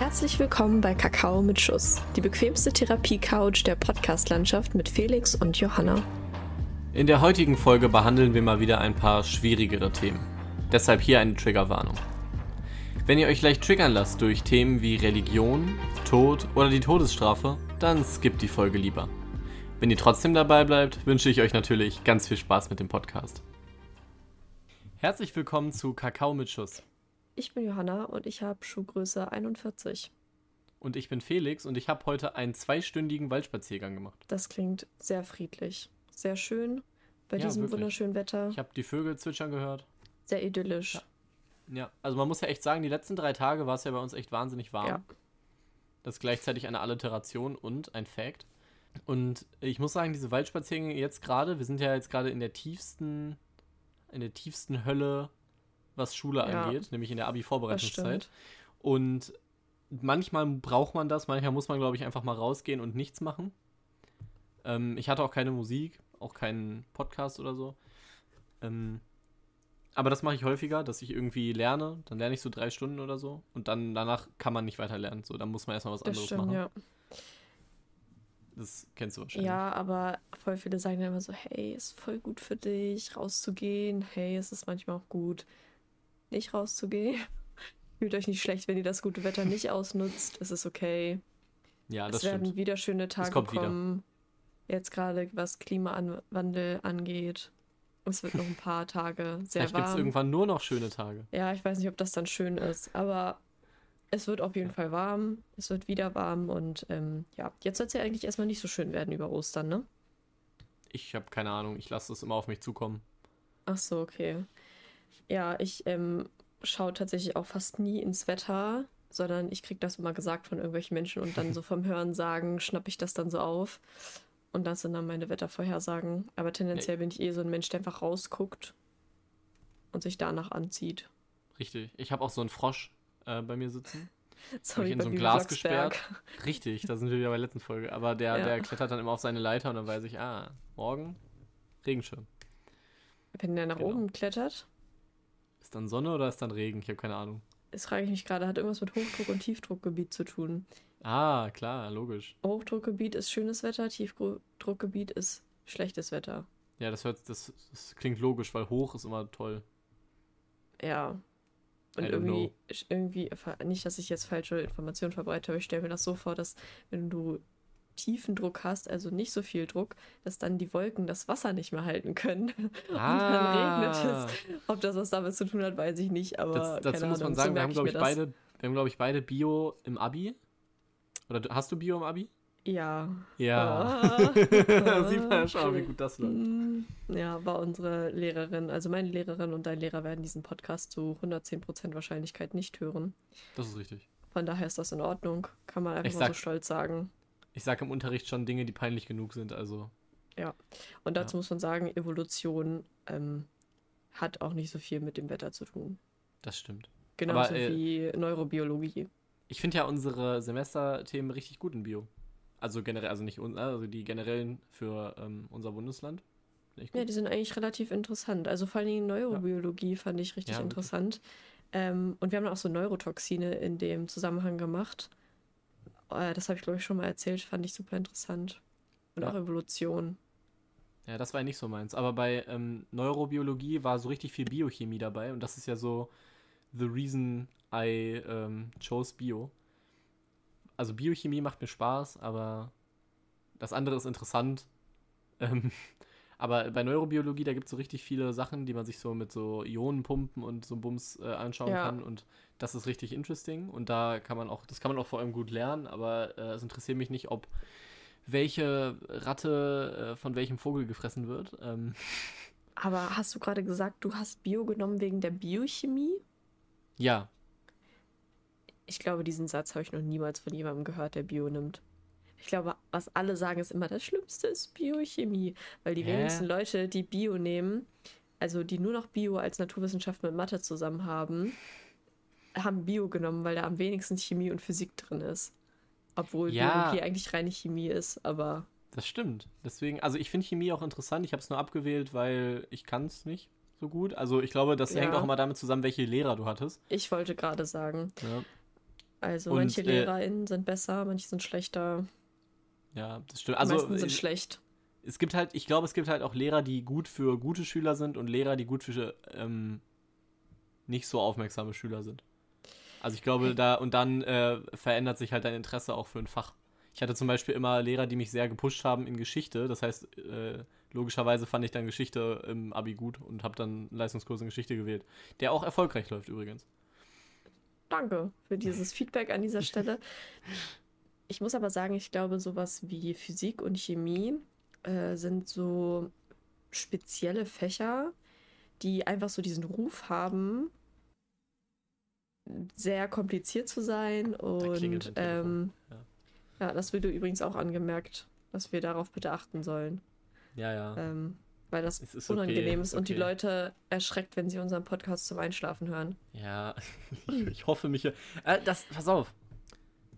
Herzlich willkommen bei Kakao mit Schuss, die bequemste Therapie-Couch der Podcast-Landschaft mit Felix und Johanna. In der heutigen Folge behandeln wir mal wieder ein paar schwierigere Themen. Deshalb hier eine Triggerwarnung. Wenn ihr euch leicht triggern lasst durch Themen wie Religion, Tod oder die Todesstrafe, dann skippt die Folge lieber. Wenn ihr trotzdem dabei bleibt, wünsche ich euch natürlich ganz viel Spaß mit dem Podcast. Herzlich willkommen zu Kakao mit Schuss. Ich bin Johanna und ich habe Schuhgröße 41. Und ich bin Felix und ich habe heute einen zweistündigen Waldspaziergang gemacht. Das klingt sehr friedlich, sehr schön bei Ja, diesem wirklich. wunderschönen Wetter. Ich habe die Vögel zwitschern gehört. Sehr idyllisch. Ja. Ja, also man muss ja echt sagen, die letzten drei Tage war es ja bei uns echt wahnsinnig warm. Ja. Das ist gleichzeitig eine Alliteration und ein Fact. Und ich muss sagen, diese Waldspaziergänge jetzt gerade, wir sind ja jetzt gerade in der tiefsten, in der tiefsten Hölle, was Schule Ja. angeht, nämlich in der Abi-Vorbereitungszeit. Und manchmal braucht man das, manchmal muss man, glaube ich, einfach mal rausgehen und nichts machen. Ähm, ich hatte auch keine Musik, auch keinen Podcast oder so. Ähm, aber das mache ich häufiger, dass ich irgendwie lerne. Dann lerne ich so drei Stunden oder so. Und dann danach kann man nicht weiter lernen. So, dann muss man erstmal was Das anderes stimmt, machen. ja. Das kennst du wahrscheinlich. Ja, aber voll viele sagen dann immer so, hey, ist voll gut für dich, rauszugehen. Hey, es ist manchmal auch gut, nicht rauszugehen. Fühlt euch nicht schlecht, wenn ihr das gute Wetter nicht ausnutzt. Es ist okay. Ja, es das werden stimmt. wieder schöne Tage kommt wieder. kommen. Jetzt gerade was Klimawandel angeht. Es wird noch ein paar Tage sehr Vielleicht gibt es warm. irgendwann nur noch schöne Tage. Ja, ich weiß nicht, ob das dann schön ist, aber es wird auf jeden Fall warm. Es wird wieder warm und ähm, ja, jetzt soll es ja eigentlich erstmal nicht so schön werden über Ostern, ne? Ich habe keine Ahnung. Ich lasse es immer auf mich zukommen. Ach so, okay. Ja, ich ähm, schaue tatsächlich auch fast nie ins Wetter, sondern ich kriege das immer gesagt von irgendwelchen Menschen und dann so vom Hören sagen, schnappe ich das dann so auf. Und das sind dann meine Wettervorhersagen. Aber tendenziell bin ich eh so ein Mensch, der einfach rausguckt und sich danach anzieht. Richtig. Ich habe auch so einen Frosch äh, bei mir sitzen. So Hab ich in so ein Glas gesperrt. Richtig, da sind wir wieder bei der letzten Folge. Aber der, Ja. der klettert dann immer auf seine Leiter und dann weiß ich, ah, morgen Regenschirm. Wenn der nach Genau. oben klettert, Ist dann Sonne oder ist dann Regen? Ich habe keine Ahnung. das frage ich mich gerade, hat irgendwas mit Hochdruck und Tiefdruckgebiet zu tun. Ah, klar, logisch. Hochdruckgebiet ist schönes Wetter, Tiefdruckgebiet ist schlechtes Wetter. Ja, das, hört, das, das klingt logisch, weil hoch ist immer toll. Ja. Und irgendwie, irgendwie, nicht, dass ich jetzt falsche Informationen verbreite, aber ich stelle mir das so vor, dass wenn du tiefen Druck hast, also nicht so viel Druck, dass dann die Wolken das Wasser nicht mehr halten können. Und dann regnet es. Ob das was damit zu tun hat, weiß ich nicht, aber Das, dazu muss man Ahnung, sagen, so wir haben, glaube ich beide, wir haben, glaube ich, beide Bio im Abi. Oder hast du Bio im Abi? Ja. Ja. Ah. Sieht man ja schon, wie gut das läuft. Mm, Ja, war unsere Lehrerin, also meine Lehrerin und dein Lehrer werden diesen Podcast zu 110% Wahrscheinlichkeit nicht hören. Das ist richtig. Von daher ist das in Ordnung. Kann man einfach Ich mal so stolz sagen. Ich sage im Unterricht schon Dinge, die peinlich genug sind, also. Und dazu Ja. muss man sagen, Evolution ähm, hat auch nicht so viel mit dem Wetter zu tun. Das stimmt. Genauso äh, wie Neurobiologie. Ich finde ja unsere Semesterthemen richtig gut in Bio. Also generell, also nicht also die generellen für ähm, unser Bundesland. Ja, die sind eigentlich relativ interessant. Also vor allen Dingen Neurobiologie fand ich richtig Ja, interessant. Ähm, und wir haben auch so Neurotoxine in dem Zusammenhang gemacht. Äh, das habe ich, glaube ich, schon mal erzählt. Fand ich super interessant. Und Ja. auch Evolution. Ja, das war ja nicht so meins. Aber bei ähm, Neurobiologie war so richtig viel Biochemie dabei und das ist ja so the reason I ähm, chose Bio. Also Biochemie macht mir Spaß, aber das andere ist interessant. Ähm, aber bei Neurobiologie, da gibt es so richtig viele Sachen, die man sich so mit so Ionenpumpen und so Bums äh, anschauen Ja. kann und das ist richtig interesting und da kann man auch, das kann man auch vor allem gut lernen, aber äh, es interessiert mich nicht, ob welche Ratte äh, von welchem Vogel gefressen wird. Ähm, Aber hast du gerade gesagt, du hast Bio genommen wegen der Biochemie? ja, Ich glaube, diesen Satz habe ich noch niemals von jemandem gehört, der Bio nimmt. Ich glaube, was alle sagen, ist immer, das Schlimmste ist Biochemie. Weil die Hä? wenigsten Leute, die Bio nehmen, also die nur noch Bio als Naturwissenschaft mit Mathe zusammen haben, haben Bio genommen, weil da am wenigsten Chemie und Physik drin ist. Obwohl Ja. Biologie eigentlich reine Chemie ist, aber das stimmt. Deswegen, also ich finde Chemie auch interessant. Ich habe es nur abgewählt, weil ich kann es nicht so gut. Also ich glaube, das Ja. hängt auch immer damit zusammen, welche Lehrer du hattest. ich wollte gerade sagen, Ja. Also Und, manche äh, LehrerInnen sind besser, manche sind schlechter. Ja, das stimmt. Die Also meisten sind äh, schlecht. es gibt halt, ich glaube, es gibt halt auch Lehrer, die gut für gute Schüler sind und Lehrer, die gut für ähm, nicht so aufmerksame Schüler sind. Also ich glaube, da und dann äh, verändert sich halt dein Interesse auch für ein Fach. Ich hatte zum Beispiel immer Lehrer, die mich sehr gepusht haben in Geschichte. Das heißt, äh, logischerweise fand ich dann Geschichte im Abi gut und habe dann einen Leistungskurs in Geschichte gewählt, der auch erfolgreich läuft übrigens. Danke für dieses Feedback an dieser Stelle. Ich muss aber sagen, ich glaube, sowas wie Physik und Chemie äh, sind so spezielle Fächer, die einfach so diesen Ruf haben, sehr kompliziert zu sein. Und Telefon. ähm, Ja. ja, das wurde übrigens auch angemerkt, dass wir darauf bitte achten sollen. Ja, ja. Ähm, weil das ist okay, unangenehm ist ist und die okay. Leute erschreckt, wenn sie unseren Podcast zum Einschlafen hören. Ja, ich, ich hoffe mich. Äh, das, pass auf.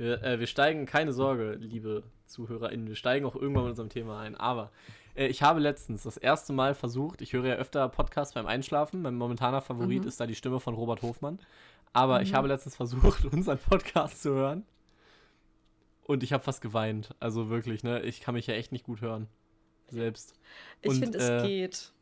Wir, äh, wir steigen, keine Sorge, liebe ZuhörerInnen, wir steigen auch irgendwann mit unserem Thema ein. Aber äh, ich habe letztens das erste Mal versucht, ich höre ja öfter Podcasts beim Einschlafen. Mein momentaner Favorit Mhm. ist da die Stimme von Robert Hofmann. Aber ich Mhm. habe letztens versucht, unseren Podcast zu hören. Und ich habe fast geweint. Also wirklich, ne? Ich kann mich ja echt nicht gut hören. Selbst. Ich finde, es äh, geht.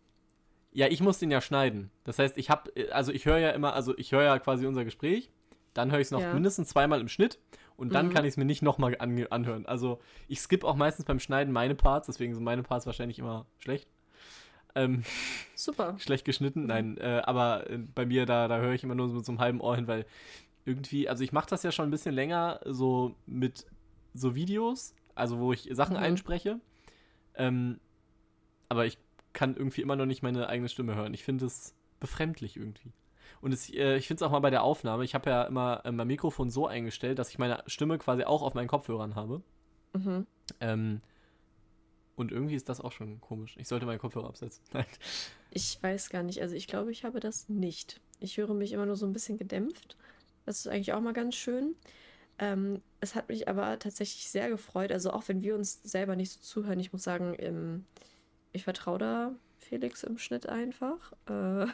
Ja, ich muss den ja schneiden. Das heißt, ich habe, also ich höre ja immer, also ich höre ja quasi unser Gespräch, dann höre ich es noch Ja. mindestens zweimal im Schnitt und dann Mhm. kann ich es mir nicht nochmal ange anhören. Also ich skippe auch meistens beim Schneiden meine Parts, deswegen sind meine Parts wahrscheinlich immer schlecht. Ähm, Super. schlecht geschnitten, nein, äh, aber äh, bei mir, da, da höre ich immer nur so mit so einem halben Ohr hin, weil irgendwie, also ich mache das ja schon ein bisschen länger, so mit so Videos, also wo ich Sachen Mhm. einspreche, ähm, aber ich kann irgendwie immer noch nicht meine eigene Stimme hören. Ich finde es befremdlich irgendwie. Und es, äh, ich finde es auch mal bei der Aufnahme, ich habe ja immer äh, mein Mikrofon so eingestellt, dass ich meine Stimme quasi auch auf meinen Kopfhörern habe. Mhm. Ähm, und irgendwie ist das auch schon komisch. Ich sollte meinen Kopfhörer absetzen. Nein. Ich weiß gar nicht. Also ich glaube, ich habe das nicht. Ich höre mich immer nur so ein bisschen gedämpft. Das ist eigentlich auch mal ganz schön. Ähm, es hat mich aber tatsächlich sehr gefreut. Also auch wenn wir uns selber nicht so zuhören, ich muss sagen, ähm, ich vertraue da Felix im Schnitt einfach. Äh,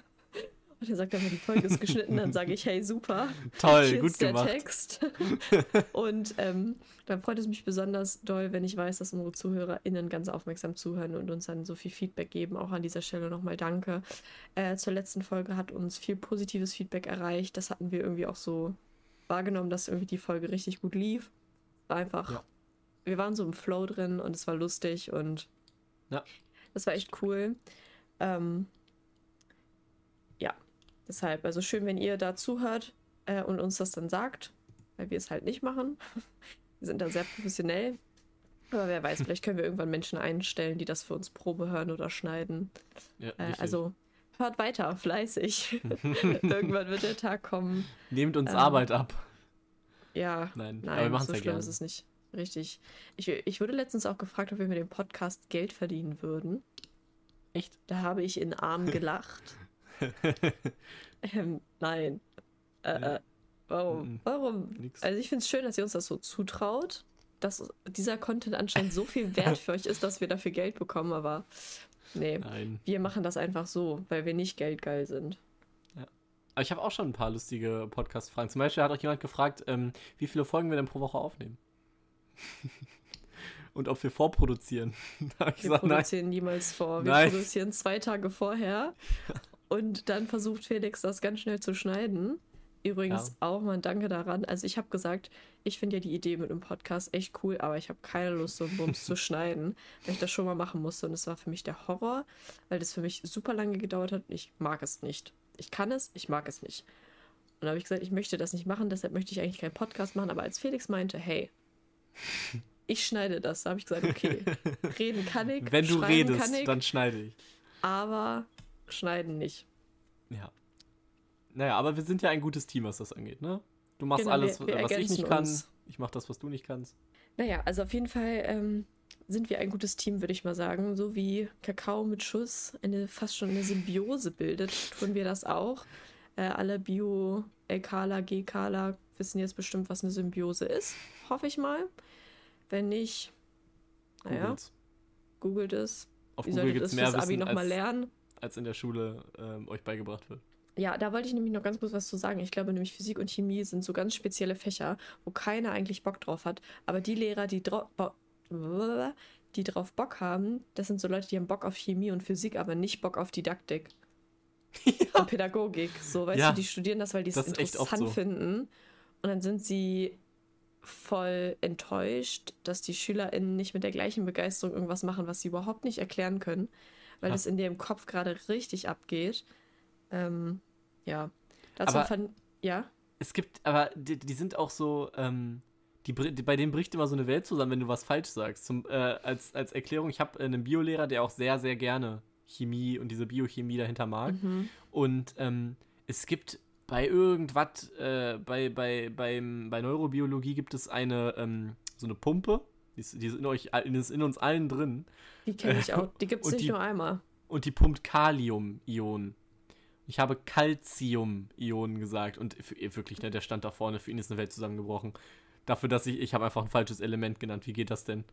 und er sagt dann, die Folge ist geschnitten, dann sage ich, hey, super. Toll, Hier gut ist der gemacht. Text. und ähm, dann freut es mich besonders doll, wenn ich weiß, dass unsere ZuhörerInnen ganz aufmerksam zuhören und uns dann so viel Feedback geben. Auch an dieser Stelle nochmal danke. Äh, zur letzten Folge hat uns viel positives Feedback erreicht. Das hatten wir irgendwie auch so wahrgenommen, dass irgendwie die Folge richtig gut lief. War einfach, Ja. wir waren so im Flow drin und es war lustig und Ja. das war echt cool. Ähm, deshalb, also schön, wenn ihr da zuhört äh, und uns das dann sagt, weil wir es halt nicht machen. Wir sind da sehr professionell. Aber wer weiß, vielleicht können wir irgendwann Menschen einstellen, die das für uns Probe hören oder schneiden. Ja, Äh, also hört weiter, fleißig. Irgendwann wird der Tag kommen. Nehmt uns ähm, Arbeit ab. Ja, Nein, nein, aber wir machen es so ja schlimm gerne. ist es nicht. Richtig. Ich, ich wurde letztens auch gefragt, ob wir mit dem Podcast Geld verdienen würden. Echt? Da habe ich in Arm gelacht. ähm, nein. Äh, Ja. äh, warum? Warum? Nix. Also ich finde es schön, dass ihr uns das so zutraut, dass dieser Content anscheinend so viel wert für euch ist, dass wir dafür Geld bekommen, aber nee. Nein. Wir machen das einfach so, weil wir nicht geldgeil sind. Aber ich habe auch schon ein paar lustige Podcast-Fragen. Zum Beispiel hat auch jemand gefragt, ähm, wie viele Folgen wir denn pro Woche aufnehmen. Und ob wir vorproduzieren. Wir gesagt, nein. produzieren niemals vor. Wir Nein. produzieren zwei Tage vorher und dann versucht Felix das ganz schnell zu schneiden. Übrigens Ja. auch mal ein Danke daran. Also ich habe gesagt, ich finde ja die Idee mit einem Podcast echt cool, aber ich habe keine Lust, so einen Bums zu schneiden, weil ich das schon mal machen musste. Und es war für mich der Horror, weil das für mich super lange gedauert hat und ich mag es nicht. Ich kann es, ich mag es nicht. Und dann habe ich gesagt, ich möchte das nicht machen, deshalb möchte ich eigentlich keinen Podcast machen. Aber als Felix meinte, hey, ich schneide das, da habe ich gesagt, okay, reden kann ich, Wenn du schreiben kann redest, ich, dann schneide ich. aber schneiden nicht. Ja. Naja, aber wir sind ja ein gutes Team, was das angeht, ne? Du machst Genau, alles, wir- wir was ich nicht kann. uns. Ich mach das, was du nicht kannst. Naja, also auf jeden Fall ähm, sind wir ein gutes Team, würde ich mal sagen. So wie Kakao mit Schuss eine fast schon eine Symbiose bildet, tun wir das auch. Äh, alle Bio-LKler, GKler wissen jetzt bestimmt, was eine Symbiose ist. Hoffe ich mal. Wenn nicht, naja, googelt es. Auf Wie Google solltet gibt ihr es fürs Abi nochmal lernen? Als in der Schule ähm, euch beigebracht wird. Ja, da wollte ich nämlich noch ganz kurz was zu sagen. Ich glaube nämlich Physik und Chemie sind so ganz spezielle Fächer, wo keiner eigentlich Bock drauf hat. Aber die Lehrer, die, die drauf Bock haben, das sind so Leute, die haben Bock auf Chemie und Physik, aber nicht Bock auf Didaktik. Ja. Und Pädagogik. So, weißt ja. du, die studieren das, weil die es interessant so. finden. Und dann sind sie voll enttäuscht, dass die SchülerInnen nicht mit der gleichen Begeisterung irgendwas machen, was sie überhaupt nicht erklären können, weil es in ihrem Kopf gerade richtig abgeht. Ähm, ja. Dazu aber fand, ja. Es gibt, aber die, die sind auch so, ähm, die, die, bei denen bricht immer so eine Welt zusammen, wenn du was falsch sagst. Zum, äh, als, als Erklärung, ich habe einen Biolehrer, der auch sehr, sehr gerne Chemie und diese Biochemie dahinter mag. Mhm. Und ähm, es gibt bei irgendwas, äh, bei, bei, beim, bei Neurobiologie gibt es eine, ähm, so eine Pumpe, die ist, die ist, in, euch, die ist in uns allen drin. Die kenne ich auch, die gibt es nicht die, nur einmal. Und die pumpt Kalium-Ionen. Ich habe Calcium-Ionen gesagt und für, wirklich, ne, der stand da vorne, für ihn ist eine Welt zusammengebrochen. Dafür, dass ich, ich habe einfach ein falsches Element genannt. Wie geht das denn?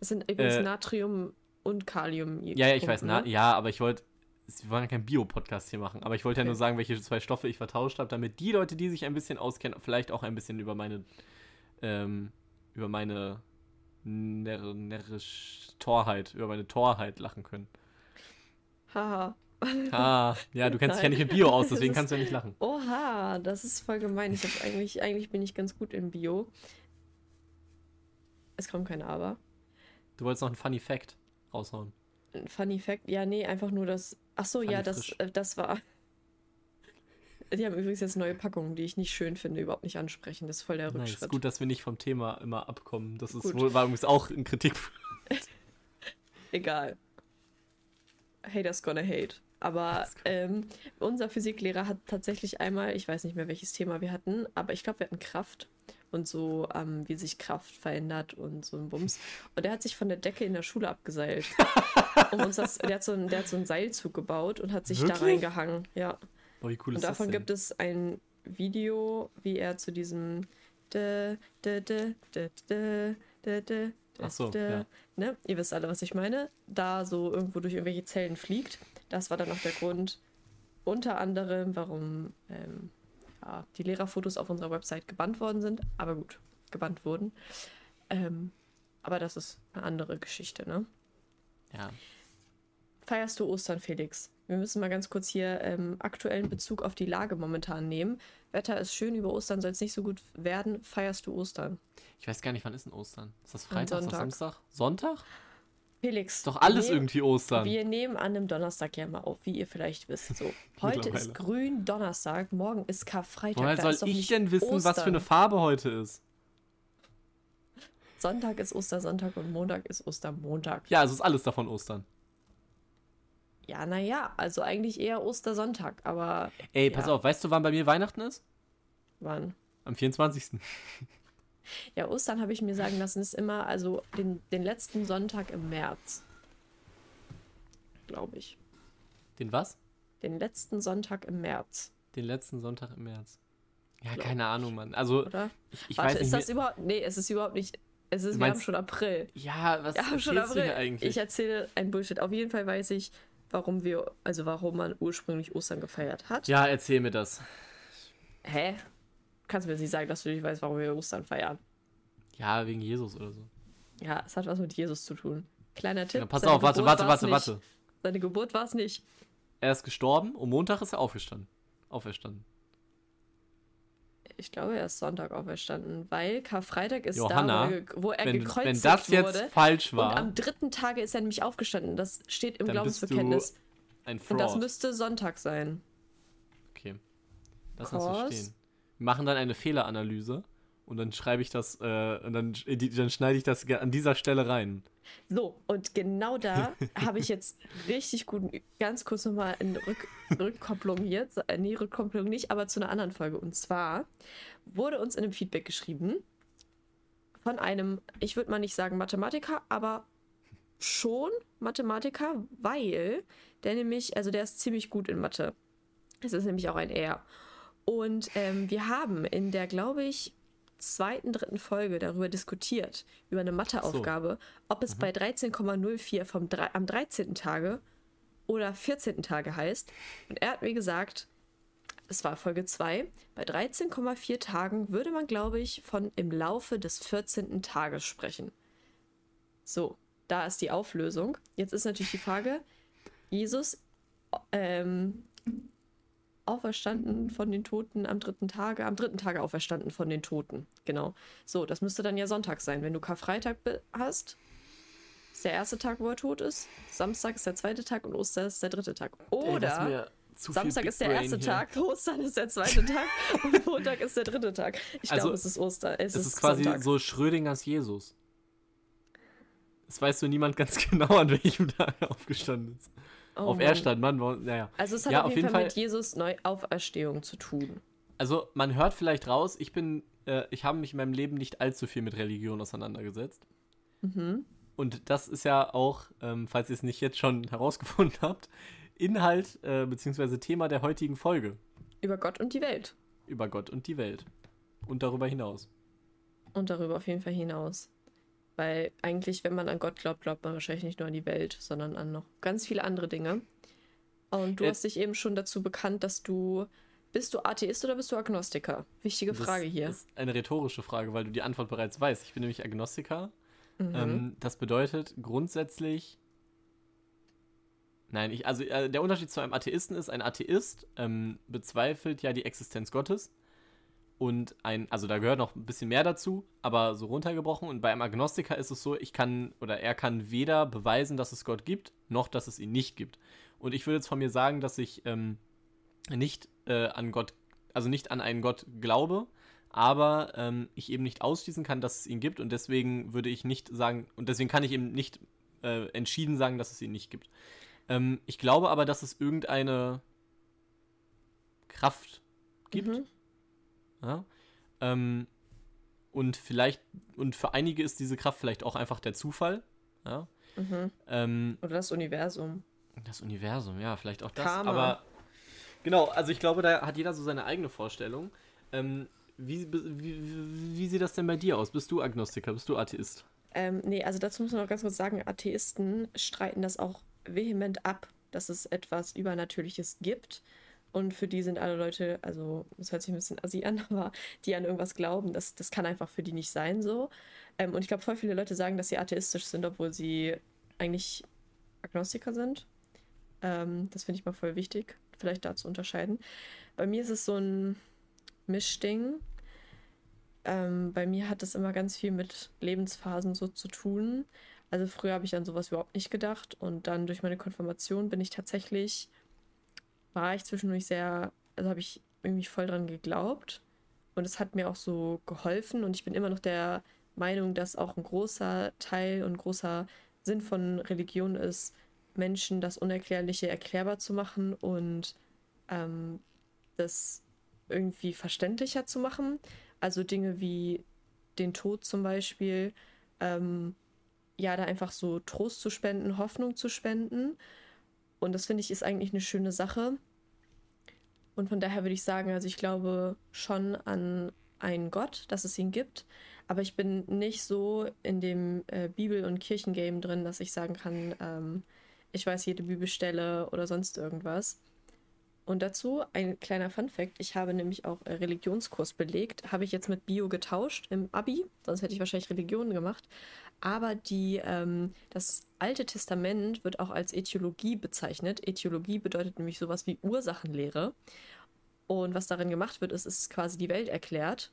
Es sind übrigens äh, Natrium und Kalium. Ja, ja, ich weiß, na, ne? ja, aber ich wollte, wir wollen ja keinen Bio-Podcast hier machen, aber ich wollte ja nur sagen, welche zwei Stoffe ich vertauscht habe, damit die Leute, die sich ein bisschen auskennen, vielleicht auch ein bisschen über meine, ähm, über meine närrisch Torheit, über meine Torheit lachen können. Haha. Ah, ja, du kennst dich ja nicht mit Bio aus, deswegen kannst du ja nicht lachen. Oha, das ist voll gemein. Ich hab eigentlich, eigentlich bin ich ganz gut im Bio. Es kommt kein Aber. Du wolltest noch einen Funny Fact raushauen. Ein Funny Fact? Ja, nee, einfach nur das. Ach so, Funny ja, das, äh, das war. Die haben übrigens jetzt neue Packungen, die ich nicht schön finde, überhaupt nicht ansprechen. Das ist voll der Rückschritt. Ist gut, dass wir nicht vom Thema immer abkommen. Das ist wohl, war übrigens auch ein Kritik. Egal. Haters gonna hate. Aber ähm, unser Physiklehrer hat tatsächlich einmal, ich weiß nicht mehr, welches Thema wir hatten, aber ich glaube, wir hatten Kraft und so, ähm, wie sich Kraft verändert und so ein Bums. Und der hat sich von der Decke in der Schule abgeseilt. um uns das, der, hat so ein, der hat so ein Seilzug gebaut und hat sich Wirklich? da reingehangen. Ja. Oh, wie cool und davon gibt es ein Video, wie er zu diesem Ach so, ja. ne? Ihr wisst alle, was ich meine. Da so irgendwo durch irgendwelche Zellen fliegt. Das war dann auch der Grund, unter anderem, warum ähm, ja, die Lehrerfotos auf unserer Website gebannt worden sind. Aber gut, gebannt wurden. Ähm, aber das ist eine andere Geschichte, ne? Ja. Feierst du Ostern, Felix? Wir müssen mal ganz kurz hier ähm, aktuellen Bezug auf die Lage momentan nehmen. Wetter ist schön, über Ostern soll es nicht so gut werden. Feierst du Ostern? Ich weiß gar nicht, wann ist denn Ostern? Ist das Freitag, Sonntag. Samstag? Sonntag? Felix. Ist doch alles nehmen, irgendwie Ostern. Wir nehmen an einem Donnerstag ja mal auf, wie ihr vielleicht wisst. So, heute ist grün Donnerstag, morgen ist Karfreitag. Woher soll ich denn wissen, Ostern. was für eine Farbe heute ist? Sonntag ist Ostersonntag und Montag ist Ostermontag. Ja, also ist alles davon Ostern. Ja, naja, also eigentlich eher Ostersonntag, aber. Ey, pass ja. auf, weißt du, wann bei mir Weihnachten ist? Wann? Am 24. Ja, Ostern habe ich mir sagen lassen, ist immer, also den, den letzten Sonntag im März. Glaube ich. Den was? Den letzten Sonntag im März. Den letzten Sonntag im März. Ja, Glaub keine Ahnung, Mann. Also, Oder? ich, ich Warte, weiß nicht. Ist das überhaupt. Nee, es ist überhaupt nicht. Es ist, meinst, wir haben schon April. Ja, was wir haben schon April. hier eigentlich? Ich erzähle ein Bullshit. Auf jeden Fall weiß ich, warum wir, also warum man ursprünglich Ostern gefeiert hat. Ja, erzähl mir das. Hä? kannst mir jetzt nicht sagen, dass du nicht weißt, warum wir Ostern feiern. Ja, wegen Jesus oder so. Ja, es hat was mit Jesus zu tun. Kleiner Tipp. Ja, pass auf, warte, warte, warte, warte. Seine Geburt war es nicht. Er ist gestorben und Montag ist er aufgestanden. Auferstanden. Ich glaube, er ist Sonntag auferstanden, weil Karfreitag ist Johanna, da, wo er, wo wenn, gekreuzigt wenn das jetzt wurde. falsch war. Und am dritten Tage ist er nämlich aufgestanden. Das steht im Glaubensbekenntnis. ein Fraud. Und das müsste Sonntag sein. Okay. Lass so stehen machen dann eine Fehleranalyse und dann schreibe ich das, äh, und dann, dann schneide ich das an dieser Stelle rein. So, und genau da habe ich jetzt richtig gut, ganz kurz nochmal eine Rück, Rückkopplung hier, äh, nee, Rückkopplung nicht, aber zu einer anderen Folge. Und zwar wurde uns in einem Feedback geschrieben von einem, ich würde mal nicht sagen Mathematiker, aber schon Mathematiker, weil der nämlich, also der ist ziemlich gut in Mathe. Es ist nämlich auch ein R. Und ähm, wir haben in der, glaube ich, zweiten, dritten Folge darüber diskutiert, über eine Matheaufgabe, so. ob es mhm. bei 13,04 vom am 13. Tage oder 14. Tage heißt. Und er hat mir gesagt, es war Folge 2, bei 13,4 Tagen würde man, glaube ich, von im Laufe des 14. Tages sprechen. So, da ist die Auflösung. Jetzt ist natürlich die Frage, Jesus ähm, auferstanden von den Toten am dritten Tage, am dritten Tage auferstanden von den Toten. Genau. So, das müsste dann ja Sonntag sein. Wenn du Karfreitag hast, ist der erste Tag, wo er tot ist. Samstag ist der zweite Tag und Ostern ist der dritte Tag. Oder Ey, Samstag ist der erste hier. Tag, Ostern ist der zweite Tag und Montag ist der dritte Tag. Ich also, glaube, es ist Ostern. Es, es ist, ist, quasi Sonntag. so Schrödingers Jesus. Das weißt du niemand ganz genau, an welchem Tag er aufgestanden ist. Oh auf er stand, Mann. Naja. Also es hat ja, auf jeden, Fall, Fall mit Jesus Neuauferstehung zu tun. Also man hört vielleicht raus, ich bin, äh, ich habe mich in meinem Leben nicht allzu viel mit Religion auseinandergesetzt. Mhm. Und das ist ja auch, ähm, falls ihr es nicht jetzt schon herausgefunden habt, Inhalt äh, bzw. Thema der heutigen Folge. Über Gott und die Welt. Über Gott und die Welt. Und darüber hinaus. Und darüber auf jeden Fall hinaus. Weil eigentlich, wenn man an Gott glaubt, glaubt man wahrscheinlich nicht nur an die Welt, sondern an noch ganz viele andere Dinge. Und du Jetzt, hast dich eben schon dazu bekannt, dass du. Bist du Atheist oder bist du Agnostiker? Wichtige Frage hier. Das ist eine rhetorische Frage, weil du die Antwort bereits weißt. Ich bin nämlich Agnostiker. Mhm. Ähm, das bedeutet grundsätzlich. Nein, ich, also äh, der Unterschied zu einem Atheisten ist, ein Atheist ähm, bezweifelt ja die Existenz Gottes und ein, also da gehört noch ein bisschen mehr dazu, aber so runtergebrochen. Und bei einem Agnostiker ist es so, ich kann oder er kann weder beweisen, dass es Gott gibt, noch dass es ihn nicht gibt. Und ich würde jetzt von mir sagen, dass ich ähm, nicht äh, an Gott, also nicht an einen Gott glaube, aber ähm, ich eben nicht ausschließen kann, dass es ihn gibt. Und deswegen würde ich nicht sagen, und deswegen kann ich eben nicht äh, entschieden sagen, dass es ihn nicht gibt. Ähm, ich glaube aber, dass es irgendeine Kraft gibt. Mhm ja? Ähm, und vielleicht, und für einige ist diese Kraft vielleicht auch einfach der Zufall. Ja? Mhm. Ähm, Oder das Universum. Das Universum, ja, vielleicht auch das. Karma. Aber genau, also ich glaube, da hat jeder so seine eigene Vorstellung. Ähm, wie, wie, wie, sieht das denn bei dir aus? Bist du Agnostiker? Bist du Atheist? Ähm, nee, also dazu muss man noch ganz kurz sagen, Atheisten streiten das auch vehement ab, dass es etwas Übernatürliches gibt. Und für die sind alle Leute, also das hört sich ein bisschen assi an, aber die an irgendwas glauben, das, das kann einfach für die nicht sein so. Ähm, und ich glaube, voll viele Leute sagen, dass sie atheistisch sind, obwohl sie eigentlich Agnostiker sind. Ähm, das finde ich mal voll wichtig, vielleicht da zu unterscheiden. Bei mir ist es so ein Mischding. Ähm, bei mir hat es immer ganz viel mit Lebensphasen so zu tun. Also früher habe ich an sowas überhaupt nicht gedacht und dann durch meine Konfirmation bin ich tatsächlich war ich zwischendurch sehr, also habe ich irgendwie voll dran geglaubt. Und es hat mir auch so geholfen. Und ich bin immer noch der Meinung, dass auch ein großer Teil und großer Sinn von Religion ist, Menschen das Unerklärliche erklärbar zu machen und ähm, das irgendwie verständlicher zu machen. Also Dinge wie den Tod zum Beispiel, ähm, ja, da einfach so Trost zu spenden, Hoffnung zu spenden. Und das finde ich ist eigentlich eine schöne Sache. Und von daher würde ich sagen, also ich glaube schon an einen Gott, dass es ihn gibt. Aber ich bin nicht so in dem äh, Bibel- und Kirchengame drin, dass ich sagen kann, ähm, ich weiß jede Bibelstelle oder sonst irgendwas. Und dazu ein kleiner Fun-Fact: Ich habe nämlich auch Religionskurs belegt. Habe ich jetzt mit Bio getauscht im Abi, sonst hätte ich wahrscheinlich Religionen gemacht. Aber die, ähm, das Alte Testament wird auch als Äthiologie bezeichnet. Äthiologie bedeutet nämlich sowas wie Ursachenlehre. Und was darin gemacht wird, ist, ist quasi die Welt erklärt.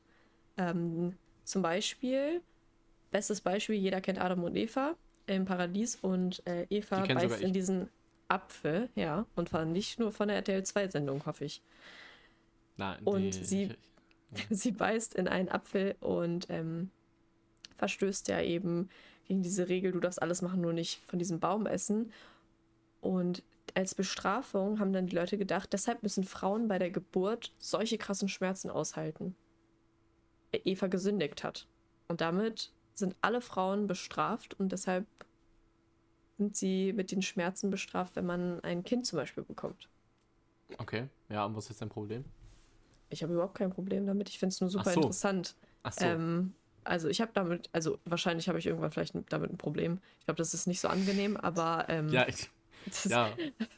Ähm, zum Beispiel, bestes Beispiel, jeder kennt Adam und Eva im Paradies und äh, Eva die beißt in diesen Apfel, ja, und zwar nicht nur von der RTL 2-Sendung, hoffe ich. Nein, und die, sie, ja. sie beißt in einen Apfel und ähm, verstößt ja eben gegen diese Regel, du darfst alles machen, nur nicht von diesem Baum essen. Und als Bestrafung haben dann die Leute gedacht, deshalb müssen Frauen bei der Geburt solche krassen Schmerzen aushalten. Eva gesündigt hat. Und damit sind alle Frauen bestraft und deshalb sind sie mit den Schmerzen bestraft, wenn man ein Kind zum Beispiel bekommt. Okay, ja, und was ist dein Problem? Ich habe überhaupt kein Problem damit. Ich finde es nur super Ach so. interessant. Ach so. Ähm, also ich habe damit, also wahrscheinlich habe ich irgendwann vielleicht damit ein Problem. Ich glaube, das ist nicht so angenehm, aber ähm, ja, ich, ja.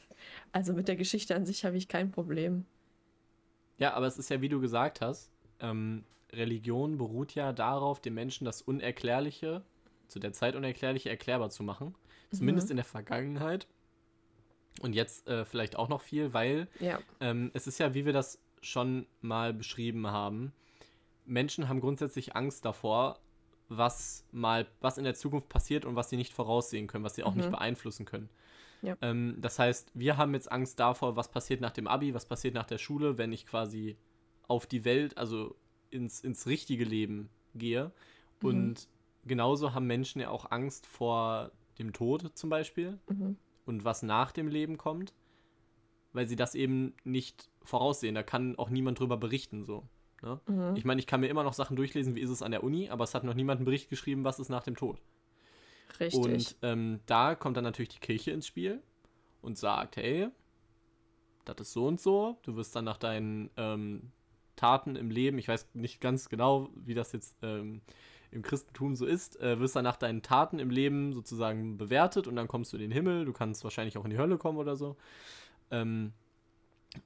also mit der Geschichte an sich habe ich kein Problem. Ja, aber es ist ja, wie du gesagt hast, ähm, Religion beruht ja darauf, den Menschen das Unerklärliche, zu der Zeit Unerklärliche, erklärbar zu machen. Zumindest Mhm. in der Vergangenheit. Und jetzt äh, vielleicht auch noch viel, weil Ja. ähm, es ist ja, wie wir das schon mal beschrieben haben, Menschen haben grundsätzlich Angst davor, was mal, was in der Zukunft passiert und was sie nicht voraussehen können, was sie auch nicht Mhm. beeinflussen können. Ja. Ähm, das heißt, wir haben jetzt Angst davor, was passiert nach dem Abi, was passiert nach der Schule, wenn ich quasi auf die Welt, also ins, ins richtige Leben gehe. Mhm. Und genauso haben Menschen ja auch Angst vor dem Tod zum Beispiel Mhm. und was nach dem Leben kommt, weil sie das eben nicht voraussehen. Da kann auch niemand drüber berichten so. Ne? Mhm. Ich meine, ich kann mir immer noch Sachen durchlesen, wie ist es an der Uni, aber es hat noch niemand einen Bericht geschrieben, was ist nach dem Tod. Richtig. Und ähm, da kommt dann natürlich die Kirche ins Spiel und sagt, hey, das ist so und so, du wirst dann nach deinen ähm, Taten im Leben, ich weiß nicht ganz genau, wie das jetzt ähm, im Christentum so ist, äh, wirst dann nach deinen Taten im Leben sozusagen bewertet und dann kommst du in den Himmel, du kannst wahrscheinlich auch in die Hölle kommen oder so. Ähm,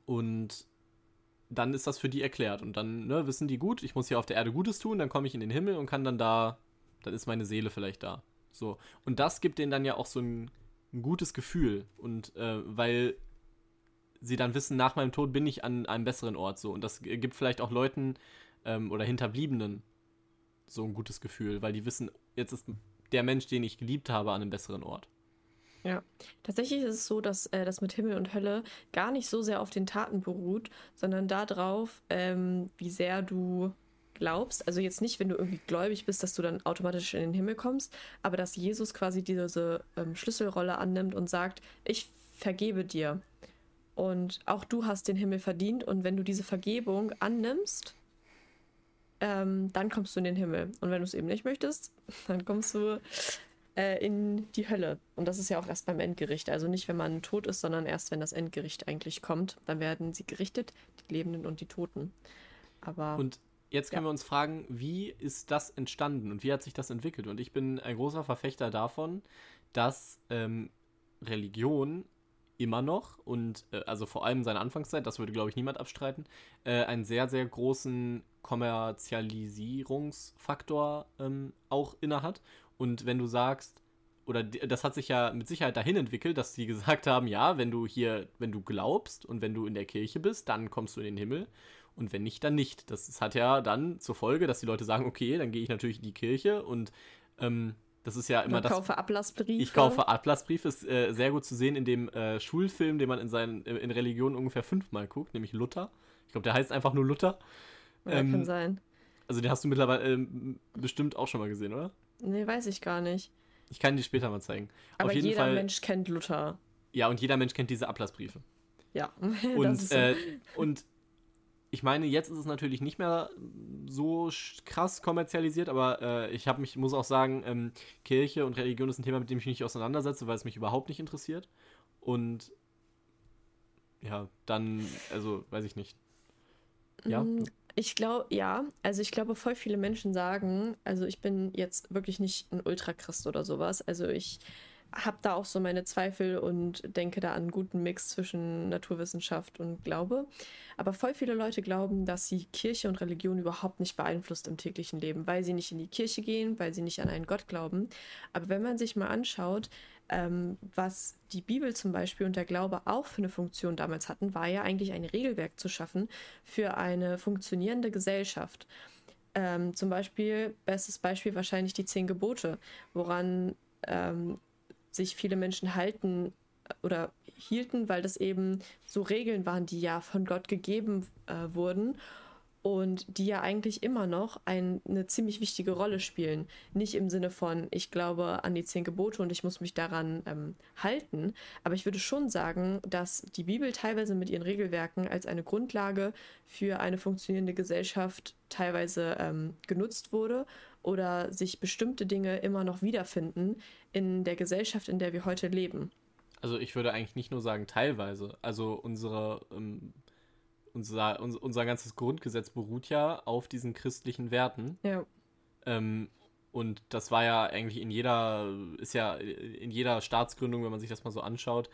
und dann ist das für die erklärt und dann ne, wissen die gut, ich muss hier auf der Erde Gutes tun, dann komme ich in den Himmel und kann dann da, dann ist meine Seele vielleicht da. So. Und das gibt denen dann ja auch so ein, ein gutes Gefühl. Und äh, weil sie dann wissen, nach meinem Tod bin ich an einem besseren Ort so. Und das gibt vielleicht auch Leuten ähm, oder Hinterbliebenen so ein gutes Gefühl, weil die wissen, jetzt ist der Mensch, den ich geliebt habe, an einem besseren Ort. Tatsächlich ist es so, dass äh, das mit Himmel und Hölle gar nicht so sehr auf den Taten beruht, sondern darauf, ähm, wie sehr du glaubst. Also jetzt nicht, wenn du irgendwie gläubig bist, dass du dann automatisch in den Himmel kommst, aber dass Jesus quasi diese ähm, Schlüsselrolle annimmt und sagt, ich vergebe dir. Und auch du hast den Himmel verdient. Und wenn du diese Vergebung annimmst, ähm, dann kommst du in den Himmel. Und wenn du es eben nicht möchtest, dann kommst du äh, in die Hölle. Und das ist ja auch erst beim Endgericht. Also nicht, wenn man tot ist, sondern erst, wenn das Endgericht eigentlich kommt. Dann werden sie gerichtet, die Lebenden und die Toten. Aber Und jetzt können Ja. wir uns fragen, wie ist das entstanden und wie hat sich das entwickelt? Und ich bin ein großer Verfechter davon, dass ähm, Religion immer noch und äh, also vor allem seine Anfangszeit, das würde glaube ich niemand abstreiten, äh, einen sehr, sehr großen Kommerzialisierungsfaktor ähm, auch innehat. Und wenn du sagst, oder das hat sich ja mit Sicherheit dahin entwickelt, dass sie gesagt haben, ja, wenn du hier, wenn du glaubst und wenn du in der Kirche bist, dann kommst du in den Himmel. Und wenn nicht, dann nicht. Das, das hat ja dann zur Folge, dass die Leute sagen, okay, dann gehe ich natürlich in die Kirche und ähm, das ist ja immer man das. kaufe Ablassbriefe. Ich kaufe Atlasbrief, ist äh, sehr gut zu sehen in dem äh, Schulfilm, den man in, seinen, äh, in Religion ungefähr fünfmal guckt, nämlich Luther. Ich glaube, der heißt einfach nur Luther. Ja, ähm, kann sein. Also den hast du mittlerweile ähm, bestimmt auch schon mal gesehen, oder? Nee, weiß ich gar nicht. Ich kann dir später mal zeigen. Aber Auf jeden jeder Fall, Mensch kennt Luther. ja, und jeder Mensch kennt diese Ablassbriefe. Ja. das Und, ist so. äh, und ich meine, jetzt ist es natürlich nicht mehr so krass kommerzialisiert, aber äh, ich mich, muss auch sagen, ähm, Kirche und Religion ist ein Thema, mit dem ich mich nicht auseinandersetze, weil es mich überhaupt nicht interessiert. Und ja, dann, also weiß ich nicht. Ja. Mm, Ich glaube, ja. Also ich glaube, voll viele Menschen sagen, also ich bin jetzt wirklich nicht ein Ultrachrist oder sowas. Also ich habe da auch so meine Zweifel und denke da an einen guten Mix zwischen Naturwissenschaft und Glaube. Aber voll viele Leute glauben, dass sie Kirche und Religion überhaupt nicht beeinflusst im täglichen Leben, weil sie nicht in die Kirche gehen, weil sie nicht an einen Gott glauben. Aber wenn man sich mal anschaut, ähm, was die Bibel zum Beispiel und der Glaube auch für eine Funktion damals hatten, war ja eigentlich ein Regelwerk zu schaffen für eine funktionierende Gesellschaft. Ähm, zum Beispiel, bestes Beispiel wahrscheinlich die zehn Gebote, woran ähm, sich viele Menschen halten äh, oder hielten, weil das eben so Regeln waren, die ja von Gott gegeben äh, wurden und die ja eigentlich immer noch ein, eine ziemlich wichtige Rolle spielen. Nicht im Sinne von, ich glaube an die zehn Gebote und ich muss mich daran ähm, halten, aber ich würde schon sagen, dass die Bibel teilweise mit ihren Regelwerken als eine Grundlage für eine funktionierende Gesellschaft teilweise ähm, genutzt wurde oder sich bestimmte Dinge immer noch wiederfinden in der Gesellschaft, in der wir heute leben. Also ich würde eigentlich nicht nur sagen teilweise. Also unsere, ähm, unser, unser, unser ganzes Grundgesetz beruht ja auf diesen christlichen Werten. Ja. Ähm, und das war ja eigentlich in jeder, ist ja in jeder Staatsgründung, wenn man sich das mal so anschaut,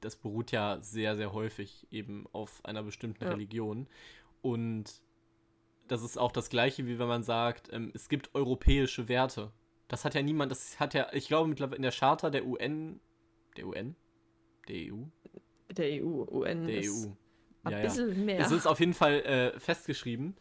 das beruht ja sehr, sehr häufig eben auf einer bestimmten Ja. Religion. Und das ist auch das gleiche, wie wenn man sagt, ähm, es gibt europäische Werte. Das hat ja niemand, das hat ja, ich glaube mittlerweile in der Charta der UN, der UN? Der EU? Der EU, UN Der EU. ein Ja, ja. bisschen mehr. Es ist auf jeden Fall äh, festgeschrieben.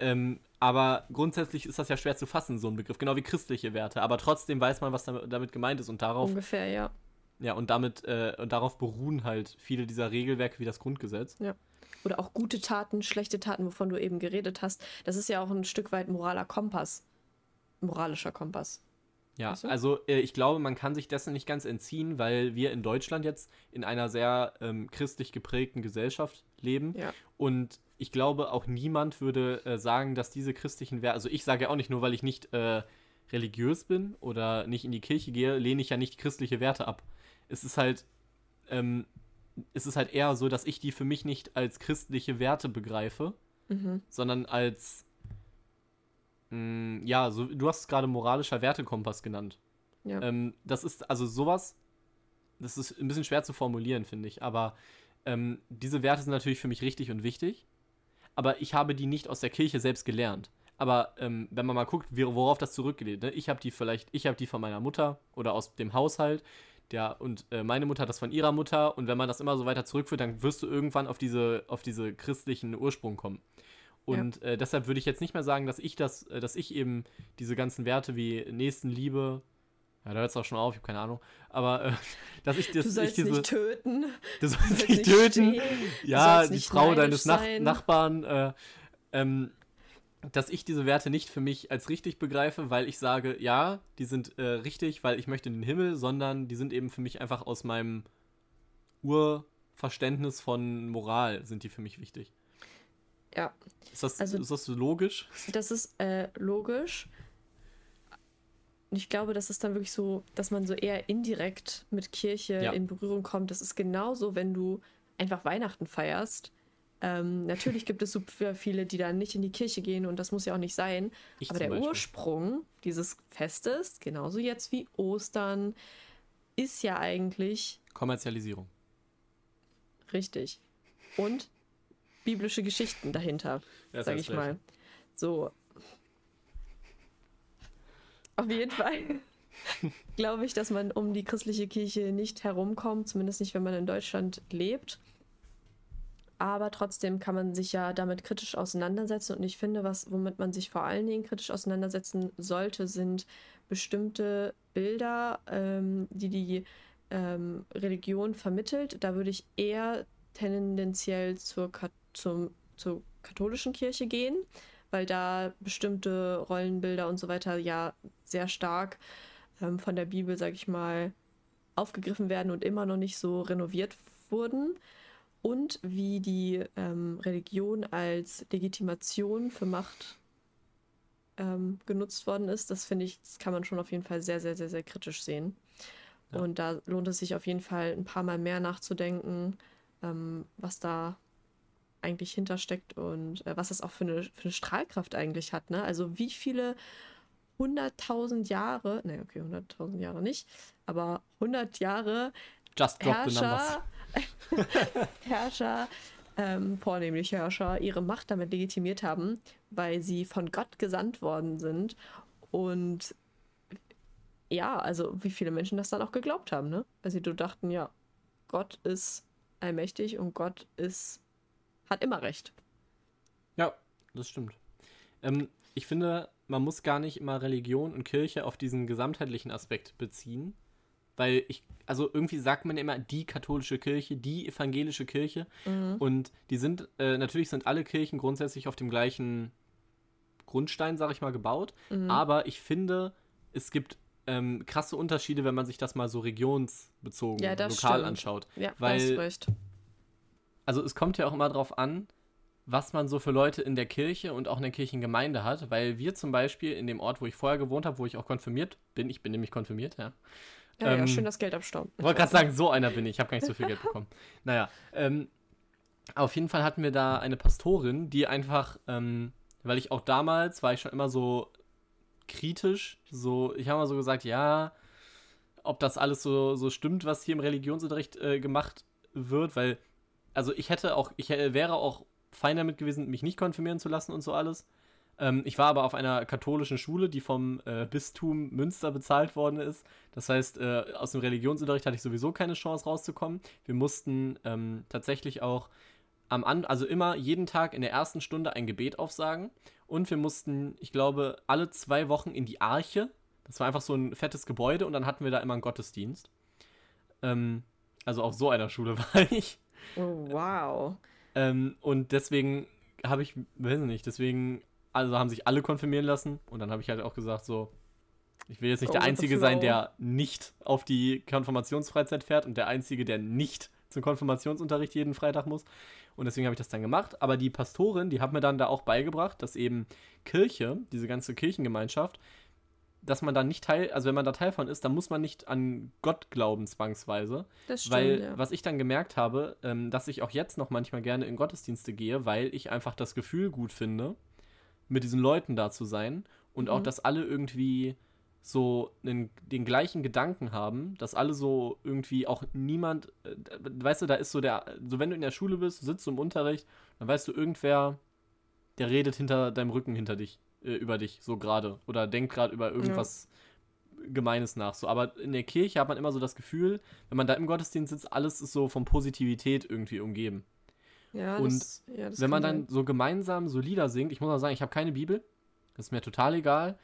Ähm, aber grundsätzlich ist das ja schwer zu fassen, so ein Begriff, genau wie christliche Werte. Aber trotzdem weiß man, was damit, gemeint ist und darauf, Ungefähr, ja. ja, und damit, äh, und darauf beruhen halt viele dieser Regelwerke wie das Grundgesetz. Oder auch gute Taten, schlechte Taten, wovon du eben geredet hast. Das ist ja auch ein Stück weit moraler Kompass. Moralischer Kompass. Ja, Ach so. also äh, ich glaube, man kann sich dessen nicht ganz entziehen, weil wir in Deutschland jetzt in einer sehr ähm, christlich geprägten Gesellschaft leben. Ja. Und ich glaube, auch niemand würde äh, sagen, dass diese christlichen Werte, also ich sage ja auch nicht nur, weil ich nicht äh, religiös bin oder nicht in die Kirche gehe, lehne ich ja nicht christliche Werte ab. Es ist halt, ähm, es ist halt eher so, dass ich die für mich nicht als christliche Werte begreife, Mhm. sondern als, mh, ja, so, du hast es gerade moralischer Wertekompass genannt. Ja. Ähm, das ist also sowas, das ist ein bisschen schwer zu formulieren, finde ich. Aber ähm, diese Werte sind natürlich für mich richtig und wichtig. Aber ich habe die nicht aus der Kirche selbst gelernt. Aber ähm, wenn man mal guckt, worauf das zurückgeht, ne? ich habe die vielleicht, ich habe die von meiner Mutter oder aus dem Haushalt. Der, und äh, meine Mutter hat das von ihrer Mutter. Und wenn man das immer so weiter zurückführt, dann wirst du irgendwann auf diese, auf diese christlichen Ursprung kommen. Und äh, deshalb würde ich jetzt nicht mehr sagen, dass ich das, äh, dass ich eben diese ganzen Werte wie Nächstenliebe, ja, da hört es auch schon auf, ich habe keine Ahnung, aber äh, dass ich das, Du sollst ich diese, nicht töten. du Du sollst sollst nicht töten, stehlen, ja, sollst die Frau deines Nach. Nachbarn, äh, ähm, dass ich diese Werte nicht für mich als richtig begreife, weil ich sage, ja, die sind äh, richtig, weil ich möchte in den Himmel, sondern die sind eben für mich einfach aus meinem Urverständnis von Moral sind die für mich wichtig. Ja, Ist das, Also- ist das so logisch? das ist äh, logisch. Und ich glaube, das ist dann wirklich so, dass man so eher indirekt mit Kirche Ja. in Berührung kommt. Das ist genauso, wenn du einfach Weihnachten feierst. Ähm, natürlich gibt es super viele, die dann nicht in die Kirche gehen und das muss ja auch nicht sein. Ich Aber der Beispiel. Ursprung dieses Festes, genauso jetzt wie Ostern, ist ja eigentlich Kommerzialisierung. richtig. Und biblische Geschichten dahinter. Das sag ich mal. So. Auf jeden Fall glaube ich, dass man um die christliche Kirche nicht herumkommt, zumindest nicht, wenn man in Deutschland lebt. Aber trotzdem kann man sich ja damit kritisch auseinandersetzen. Und ich finde, was, womit man sich vor allen Dingen kritisch auseinandersetzen sollte, sind bestimmte Bilder, ähm, die die ähm, Religion vermittelt. Da würde ich eher tendenziell zur, zum, zur katholischen Kirche gehen, weil da bestimmte Rollenbilder und so weiter ja sehr stark ähm, von der Bibel, sag ich mal, aufgegriffen werden und immer noch nicht so renoviert wurden. Und wie die ähm, Religion als Legitimation für Macht ähm, genutzt worden ist, das finde ich, das kann man schon auf jeden Fall sehr, sehr, sehr, sehr kritisch sehen. Ja. Und da lohnt es sich auf jeden Fall ein paar Mal mehr nachzudenken, ähm, was da eigentlich hintersteckt und äh, was das auch für eine, für eine Strahlkraft eigentlich hat. Ne? Also wie viele hunderttausend Jahre, ne, okay, hunderttausend Jahre nicht, aber hundert Jahre Just drop numbers. Herrscher, Herrscher ähm, vornehmlich Herrscher, ihre Macht damit legitimiert haben, weil sie von Gott gesandt worden sind. Und ja, also wie viele Menschen das dann auch geglaubt haben, ne? Also die dachten, ja, Gott ist allmächtig und Gott ist, hat immer recht. Ja, das stimmt. Ähm, ich finde, man muss gar nicht immer Religion und Kirche auf diesen gesamtheitlichen Aspekt beziehen, weil ich, also irgendwie sagt man immer die katholische Kirche, die evangelische Kirche und die sind, äh, natürlich sind alle Kirchen grundsätzlich auf dem gleichen Grundstein, sag ich mal, gebaut, Mhm. aber ich finde, es gibt ähm, krasse Unterschiede, wenn man sich das mal so regionsbezogen, Ja, lokal stimmt. anschaut. Ja, weil- recht. also es kommt ja auch immer drauf an, was man so für Leute in der Kirche und auch in der Kirchengemeinde hat, weil wir zum Beispiel in dem Ort, wo ich vorher gewohnt habe, wo ich auch konfirmiert bin, ich bin nämlich konfirmiert, ja. Ja, ja, ähm, schön das Geld abstauben. Ich wollte gerade sagen, so einer bin ich, ich habe gar nicht so viel Geld bekommen. Naja, ähm, auf jeden Fall hatten wir da eine Pastorin, die einfach, ähm, weil ich auch damals war ich schon immer so kritisch, so, ich habe mal so gesagt, ja, ob das alles so, so stimmt, was hier im Religionsunterricht äh, gemacht wird, weil, also ich hätte auch, ich äh, wäre auch fein damit gewesen, mich nicht konfirmieren zu lassen und so alles. Ähm, ich war aber auf einer katholischen Schule, die vom äh, Bistum Münster bezahlt worden ist. Das heißt, äh, aus dem Religionsunterricht hatte ich sowieso keine Chance rauszukommen. Wir mussten ähm, tatsächlich auch am An also immer jeden Tag in der ersten Stunde ein Gebet aufsagen. Und wir mussten, ich glaube, alle zwei Wochen in die Arche. Das war einfach so ein fettes Gebäude und dann hatten wir da immer einen Gottesdienst. Ähm, also auf so einer Schule war ich. Oh, wow. Ähm, und deswegen habe ich, weiß nicht, deswegen, also haben sich alle konfirmieren lassen und dann habe ich halt auch gesagt, so, ich will jetzt nicht Go der Einzige sein, der nicht auf die Konfirmationsfreizeit fährt und der Einzige, der nicht zum Konfirmationsunterricht jeden Freitag muss. Und deswegen habe ich das dann gemacht. Aber die Pastorin, die hat mir dann da auch beigebracht, dass eben Kirche, diese ganze Kirchengemeinschaft, dass man da nicht Teil, also wenn man da Teil von ist, dann muss man nicht an Gott glauben zwangsweise. Das stimmt, Weil, ja. was ich dann gemerkt habe, ähm, dass ich auch jetzt noch manchmal gerne in Gottesdienste gehe, weil ich einfach das Gefühl gut finde, mit diesen Leuten da zu sein und auch, Mhm. dass alle irgendwie so einen, den gleichen Gedanken haben, dass alle so irgendwie auch niemand, äh, weißt du, da ist so der, so wenn du in der Schule bist, du sitzt im Unterricht, dann weißt du, irgendwer, der redet hinter deinem Rücken hinter dich, äh, über dich, so gerade, oder denkt gerade über irgendwas Gemeines nach. So, aber in der Kirche hat man immer so das Gefühl, wenn man da im Gottesdienst sitzt, alles ist so von Positivität irgendwie umgeben. Ja, und das, ja, das wenn man dann so gemeinsam so Lieder singt, ich muss auch sagen, ich habe keine Bibel, das ist mir total egal.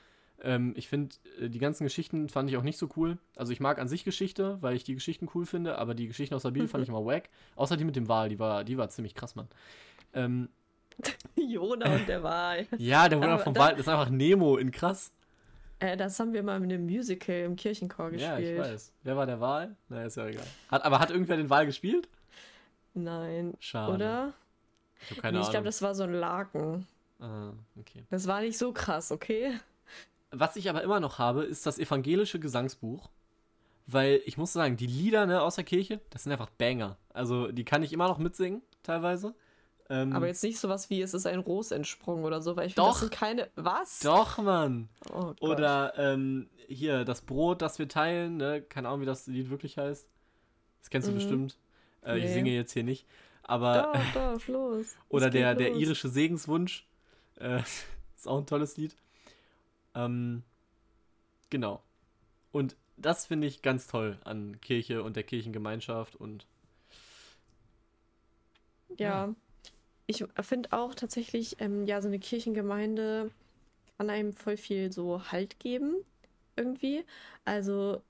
Ähm, ich finde, äh, die ganzen Geschichten fand ich auch nicht so cool. Also ich mag an sich Geschichte, weil ich die Geschichten cool finde, aber die Geschichten aus der Bibel fand ich immer wack. Außer die mit dem Wal, die war, die war ziemlich krass, Mann. Ähm. Jona und der Wal. ja, der Wunder Aber vom Wal ist einfach Nemo in krass. Äh, das haben wir mal in einem Musical im Kirchenchor Ja, ich gespielt. weiß. Wer war der Wal? Na, ist ja egal. Hat, aber hat irgendwer den Wal gespielt? Nein. Schade. Oder? Ich habe keine nee, ich Ahnung. glaube, das war so ein Laken. ah, okay. Das war nicht so krass, okay? Was ich aber immer noch habe, ist das evangelische Gesangsbuch. Weil ich muss sagen, die Lieder ne, aus der Kirche, das sind einfach Banger. Also die kann ich immer noch mitsingen, teilweise. Ähm, Aber jetzt nicht sowas wie, es ist ein Ros entsprungen oder so, weil ich finde, Doch. das sind keine. Was? Doch, Mann. Oh. Oder ähm, hier, das Brot, das wir teilen, ne? Keine Ahnung, wie das Lied wirklich heißt. Das kennst du Mhm. bestimmt. Äh, Ich Nee. singe jetzt hier nicht. Aber. Doch, doch, los. Oder der, der los. irische Segenswunsch. Äh, ist auch ein tolles Lied. Ähm, genau. Und das finde ich ganz toll an Kirche und der Kirchengemeinschaft und Ja. Ich finde auch tatsächlich, ähm, ja, so eine Kirchengemeinde kann einem voll viel so Halt geben, irgendwie. Also,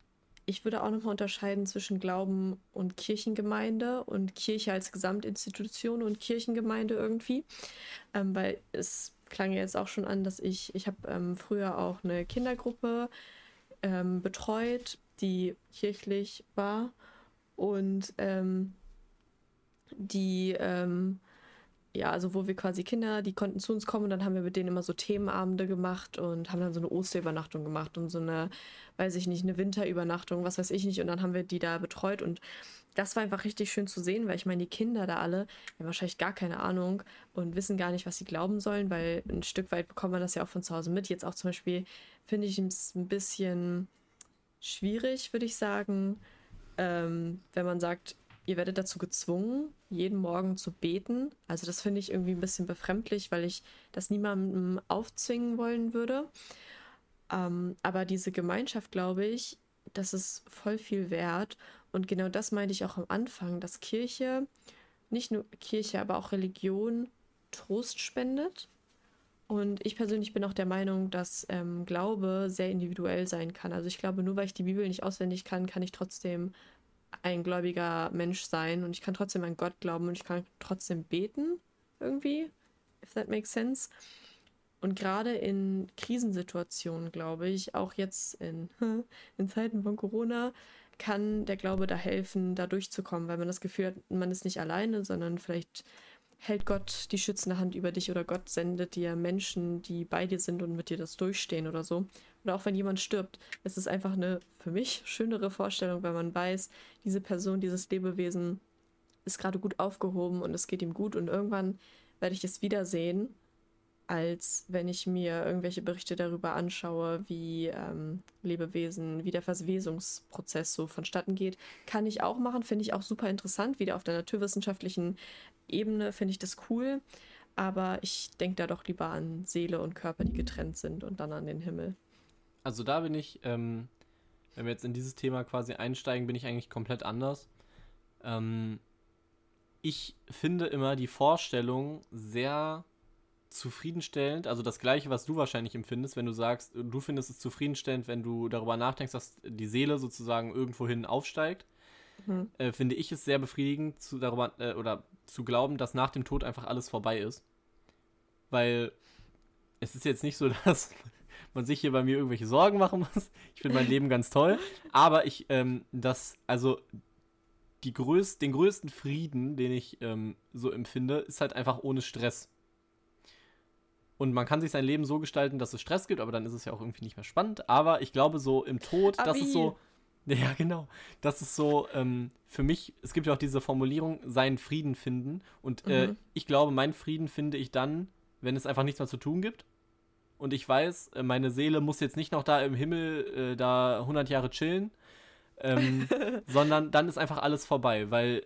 ich würde auch nochmal unterscheiden zwischen Glauben und Kirchengemeinde und Kirche als Gesamtinstitution und Kirchengemeinde irgendwie. Ähm, weil es klang ja jetzt auch schon an, dass ich, ich habe ähm, früher auch eine Kindergruppe ähm, betreut, die kirchlich war. Und ähm, die, ähm, ja, also wo wir quasi Kinder, die konnten zu uns kommen und dann haben wir mit denen immer so Themenabende gemacht und haben dann so eine Osterübernachtung gemacht und so eine, weiß ich nicht, eine Winterübernachtung, was weiß ich nicht. Und dann haben wir die da betreut und das war einfach richtig schön zu sehen, weil ich meine, die Kinder da alle haben wahrscheinlich gar keine Ahnung und wissen gar nicht, was sie glauben sollen, weil ein Stück weit bekommt man das ja auch von zu Hause mit. Jetzt auch zum Beispiel finde ich es ein bisschen schwierig, würde ich sagen, ähm, wenn man sagt, ihr werdet dazu gezwungen, jeden Morgen zu beten. Also das finde ich irgendwie ein bisschen befremdlich, weil ich das niemandem aufzwingen wollen würde. Ähm, aber diese Gemeinschaft, glaube ich, das ist voll viel wert. Und genau das meinte ich auch am Anfang, dass Kirche, nicht nur Kirche, aber auch Religion Trost spendet. Und ich persönlich bin auch der Meinung, dass ähm, Glaube sehr individuell sein kann. Also ich glaube, nur weil ich die Bibel nicht auswendig kann, kann ich trotzdem ein gläubiger Mensch sein und ich kann trotzdem an Gott glauben und ich kann trotzdem beten, irgendwie, if that makes sense. Und gerade in Krisensituationen, glaube ich, auch jetzt in, in Zeiten von Corona, kann der Glaube da helfen, da durchzukommen, weil man das Gefühl hat, man ist nicht alleine, sondern vielleicht hält Gott die schützende Hand über dich oder Gott sendet dir Menschen, die bei dir sind und mit dir das durchstehen oder so. Oder auch wenn jemand stirbt, es ist einfach eine für mich schönere Vorstellung, weil man weiß, diese Person, dieses Lebewesen ist gerade gut aufgehoben und es geht ihm gut und irgendwann werde ich es wiedersehen, als wenn ich mir irgendwelche Berichte darüber anschaue, wie ähm, Lebewesen, wie der Verwesungsprozess so vonstatten geht. Kann ich auch machen, finde ich auch super interessant, wieder auf der naturwissenschaftlichen Ebene finde ich das cool. Aber ich denke da doch lieber an Seele und Körper, die getrennt sind und dann an den Himmel. Also da bin ich, ähm, wenn wir jetzt in dieses Thema quasi einsteigen, bin ich eigentlich komplett anders. Ähm, ich finde immer die Vorstellung sehr zufriedenstellend, also das gleiche, was du wahrscheinlich empfindest, wenn du sagst, du findest es zufriedenstellend, wenn du darüber nachdenkst, dass die Seele sozusagen irgendwohin aufsteigt, mhm. äh, finde ich es sehr befriedigend, zu, darüber, äh, oder zu glauben, dass nach dem Tod einfach alles vorbei ist. Weil es ist jetzt nicht so, dass man sich hier bei mir irgendwelche Sorgen machen muss. Ich finde mein Leben ganz toll. Aber ich, ähm, das, also die größ den größten Frieden, den ich ähm, so empfinde, ist halt einfach ohne Stress. Und man kann sich sein Leben so gestalten, dass es Stress gibt, aber dann ist es ja auch irgendwie nicht mehr spannend. Aber ich glaube, so im Tod, aber das wie? ist so. Ja, genau. Das ist so, ähm, für mich, es gibt ja auch diese Formulierung, seinen Frieden finden. Und äh, mhm. ich glaube, meinen Frieden finde ich dann, wenn es einfach nichts mehr zu tun gibt. Und ich weiß, äh, meine Seele muss jetzt nicht noch da im Himmel äh, da 100 Jahre chillen, ähm, sondern dann ist einfach alles vorbei. Weil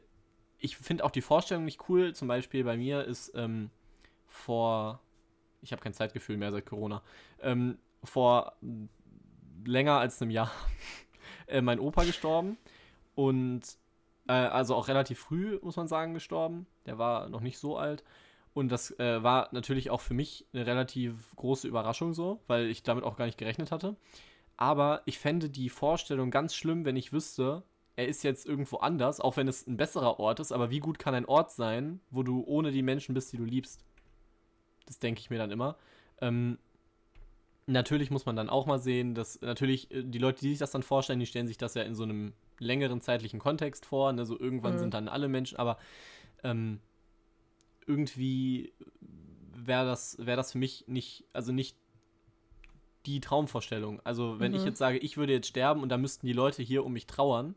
ich finde auch die Vorstellung nicht cool. Zum Beispiel bei mir ist ähm, vor ich habe kein Zeitgefühl mehr seit Corona, ähm, vor länger als einem Jahr äh, mein Opa gestorben und äh, also auch relativ früh, muss man sagen, gestorben. Der war noch nicht so alt. Und das äh, war natürlich auch für mich eine relativ große Überraschung so, weil ich damit auch gar nicht gerechnet hatte. Aber ich fände die Vorstellung ganz schlimm, wenn ich wüsste, er ist jetzt irgendwo anders, auch wenn es ein besserer Ort ist. Aber wie gut kann ein Ort sein, wo du ohne die Menschen bist, die du liebst? Das denke ich mir dann immer. Ähm, natürlich muss man dann auch mal sehen, dass natürlich äh, die Leute, die sich das dann vorstellen, die stellen sich das ja in so einem längeren zeitlichen Kontext vor. Ne? So irgendwann mhm. sind dann alle Menschen, aber ähm, irgendwie wäre das, wär das für mich nicht, also nicht die Traumvorstellung. Also wenn mhm. ich jetzt sage, ich würde jetzt sterben und da müssten die Leute hier um mich trauern,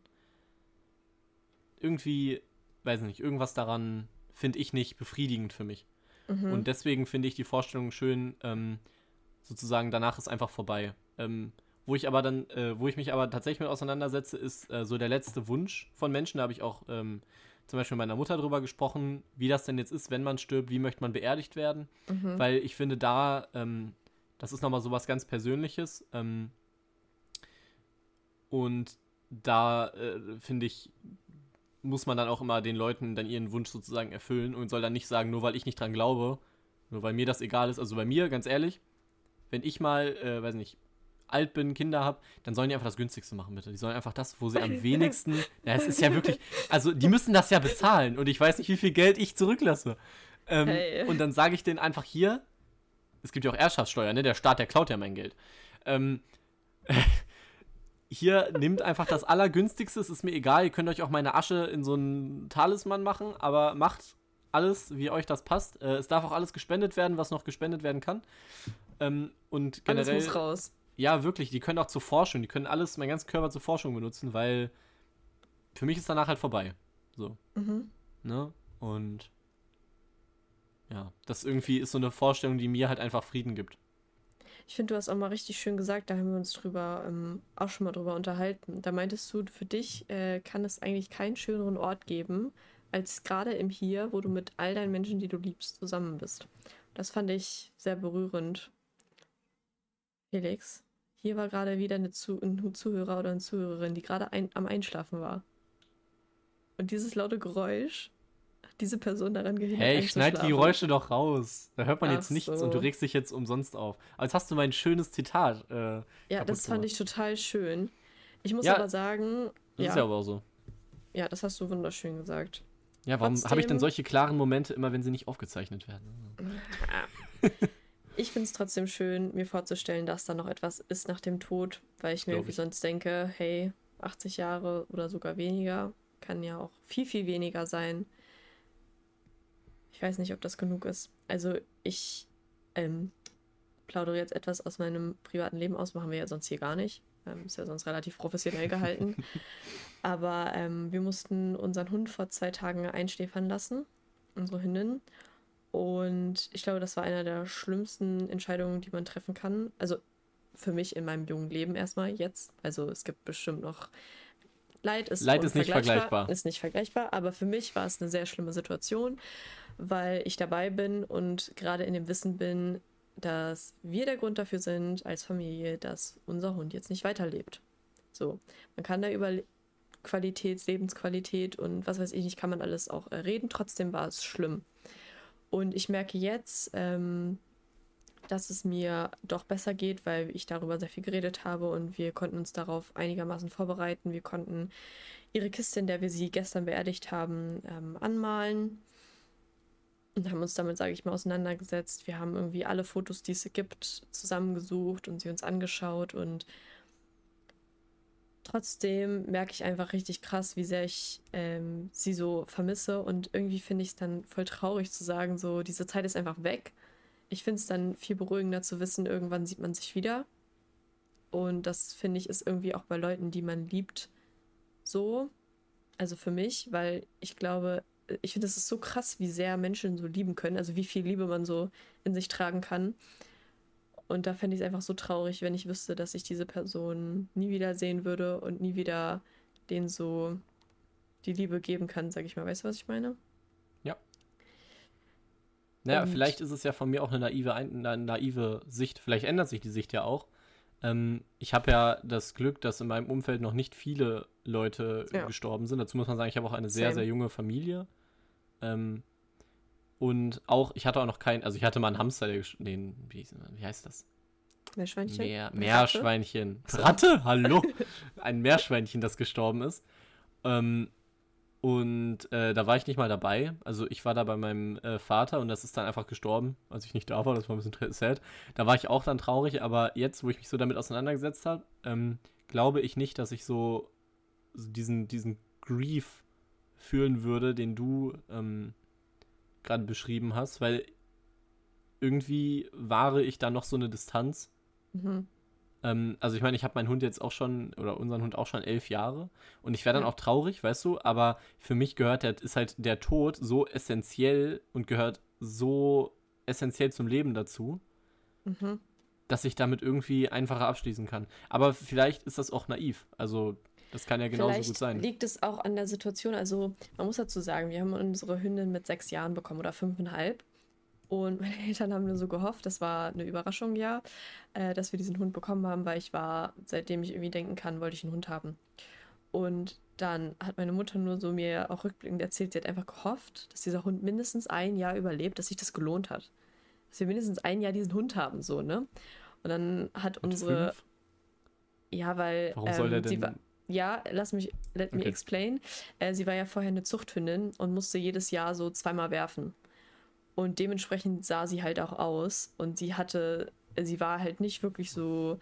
irgendwie, weiß nicht, irgendwas daran finde ich nicht befriedigend für mich. Mhm. Und deswegen finde ich die Vorstellung schön, ähm, sozusagen danach ist einfach vorbei. Ähm, wo ich aber dann, äh, wo ich mich aber tatsächlich mit auseinandersetze, ist äh, so der letzte Wunsch von Menschen. Da habe ich auch ähm, zum Beispiel mit meiner Mutter drüber gesprochen, wie das denn jetzt ist, wenn man stirbt, wie möchte man beerdigt werden. Mhm. Weil ich finde, da, ähm, das ist nochmal so was ganz Persönliches. Ähm, und da äh, finde ich, muss man dann auch immer den Leuten dann ihren Wunsch sozusagen erfüllen und soll dann nicht sagen, nur weil ich nicht dran glaube, nur weil mir das egal ist. Also bei mir, ganz ehrlich, wenn ich mal, äh, weiß nicht, alt bin, Kinder habe, dann sollen die einfach das günstigste machen, bitte. Die sollen einfach das, wo sie am wenigsten. Ja, es ist ja wirklich. Also, die müssen das ja bezahlen und ich weiß nicht, wie viel Geld ich zurücklasse. Ähm, hey. Und dann sage ich denen einfach hier: Es gibt ja auch Erbschaftssteuer, ne? Der Staat, der klaut ja mein Geld. Ähm, hier nimmt einfach das Allergünstigste, es ist mir egal, ihr könnt euch auch meine Asche in so einen Talisman machen, aber macht alles, wie euch das passt. Äh, es darf auch alles gespendet werden, was noch gespendet werden kann. Ähm, und generell. Alles muss raus. Ja, wirklich, die können auch zur Forschung, die können alles, mein ganzen Körper zur Forschung benutzen, weil für mich ist danach halt vorbei. So. Mhm. Ne? Und ja, das irgendwie ist so eine Vorstellung, die mir halt einfach Frieden gibt. Ich finde, du hast auch mal richtig schön gesagt, da haben wir uns drüber ähm, auch schon mal drüber unterhalten. Da meintest du, für dich äh, kann es eigentlich keinen schöneren Ort geben, als gerade im Hier, wo du mit all deinen Menschen, die du liebst, zusammen bist. Das fand ich sehr berührend. Felix, hier war gerade wieder eine Zu ein Zuhörer oder eine Zuhörerin, die gerade ein am Einschlafen war. Und dieses laute Geräusch diese Person daran gehindert Hey, ich schneide die Geräusche doch raus. Da hört man Ach jetzt nichts so. und du regst dich jetzt umsonst auf. Aber jetzt hast du mein schönes Zitat. Äh, ja, das fand ich total schön. Ich muss ja, aber sagen. Das ja, ist ja aber auch so. Ja, das hast du wunderschön gesagt. Ja, warum habe ich denn solche klaren Momente immer, wenn sie nicht aufgezeichnet werden? ich finde es trotzdem schön, mir vorzustellen, dass da noch etwas ist nach dem Tod, weil ich mir irgendwie sonst denke, hey, 80 Jahre oder sogar weniger kann ja auch viel, viel weniger sein. Ich weiß nicht, ob das genug ist. Also ich ähm, plaudere jetzt etwas aus meinem privaten Leben aus, machen wir ja sonst hier gar nicht. Ähm, ist ja sonst relativ professionell gehalten. Aber ähm, wir mussten unseren Hund vor zwei Tagen einschläfern lassen, unsere Hündin. Und ich glaube, das war eine der schlimmsten Entscheidungen, die man treffen kann. Also für mich in meinem jungen Leben erstmal jetzt. Also es gibt bestimmt noch Leid ist, Leid ist nicht vergleichbar. Ist nicht vergleichbar, aber für mich war es eine sehr schlimme Situation, weil ich dabei bin und gerade in dem Wissen bin, dass wir der Grund dafür sind, als Familie, dass unser Hund jetzt nicht weiterlebt. So, man kann da über Qualität, Lebensqualität und was weiß ich nicht, kann man alles auch reden. Trotzdem war es schlimm. Und ich merke jetzt, ähm, dass es mir doch besser geht, weil ich darüber sehr viel geredet habe und wir konnten uns darauf einigermaßen vorbereiten. Wir konnten ihre Kiste, in der wir sie gestern beerdigt haben, ähm, anmalen und haben uns damit, sage ich mal, auseinandergesetzt. Wir haben irgendwie alle Fotos, die es gibt, zusammengesucht und sie uns angeschaut und trotzdem merke ich einfach richtig krass, wie sehr ich ähm, sie so vermisse und irgendwie finde ich es dann voll traurig zu sagen, so diese Zeit ist einfach weg. Ich finde es dann viel beruhigender zu wissen, irgendwann sieht man sich wieder. Und das finde ich ist irgendwie auch bei Leuten, die man liebt, so. Also für mich, weil ich glaube, ich finde, es ist so krass, wie sehr Menschen so lieben können, also wie viel Liebe man so in sich tragen kann. Und da fände ich es einfach so traurig, wenn ich wüsste, dass ich diese Person nie wieder sehen würde und nie wieder denen so die Liebe geben kann, sag ich mal. Weißt du, was ich meine? Ja. Naja, und vielleicht ist es ja von mir auch eine naive, eine naive Sicht. Vielleicht ändert sich die Sicht ja auch. Ähm, ich habe ja das Glück, dass in meinem Umfeld noch nicht viele Leute ja. gestorben sind. Dazu muss man sagen, ich habe auch eine sehr, Same. sehr junge Familie. Ähm, und auch, ich hatte auch noch keinen, also ich hatte mal einen Hamster, der, den, wie, wie heißt das? Meerschweinchen? Meer, Meerschweinchen. Ratte? Ratte? Hallo? Ein Meerschweinchen, das gestorben ist. Ähm, und äh, da war ich nicht mal dabei. Also ich war da bei meinem äh, Vater und das ist dann einfach gestorben, als ich nicht da war. Das war ein bisschen sad. Da war ich auch dann traurig, aber jetzt, wo ich mich so damit auseinandergesetzt habe, ähm, glaube ich nicht, dass ich so diesen, diesen Grief fühlen würde, den du ähm, gerade beschrieben hast, weil irgendwie wahre ich da noch so eine Distanz. Mhm. Ähm, also ich meine, ich habe meinen Hund jetzt auch schon, oder unseren Hund auch schon elf Jahre und ich wäre dann ja. auch traurig, weißt du, aber für mich gehört der, ist halt der Tod so essentiell und gehört so essentiell zum Leben dazu, mhm. dass ich damit irgendwie einfacher abschließen kann. Aber vielleicht ist das auch naiv. Also das kann ja genauso Vielleicht gut sein. Liegt es auch an der Situation, also man muss dazu sagen, wir haben unsere Hündin mit sechs Jahren bekommen oder fünfeinhalb. Und meine Eltern haben nur so gehofft, das war eine Überraschung, ja, äh, dass wir diesen Hund bekommen haben, weil ich war, seitdem ich irgendwie denken kann, wollte ich einen Hund haben. Und dann hat meine Mutter nur so mir auch rückblickend erzählt, sie hat einfach gehofft, dass dieser Hund mindestens ein Jahr überlebt, dass sich das gelohnt hat. Dass wir mindestens ein Jahr diesen Hund haben, so, ne? Und dann hat Mit unsere. Fünf? Ja, weil. Warum ähm, soll der denn? War, ja, lass mich, let okay. me explain. Äh, sie war ja vorher eine Zuchthündin und musste jedes Jahr so zweimal werfen. Und dementsprechend sah sie halt auch aus. Und sie hatte, sie war halt nicht wirklich so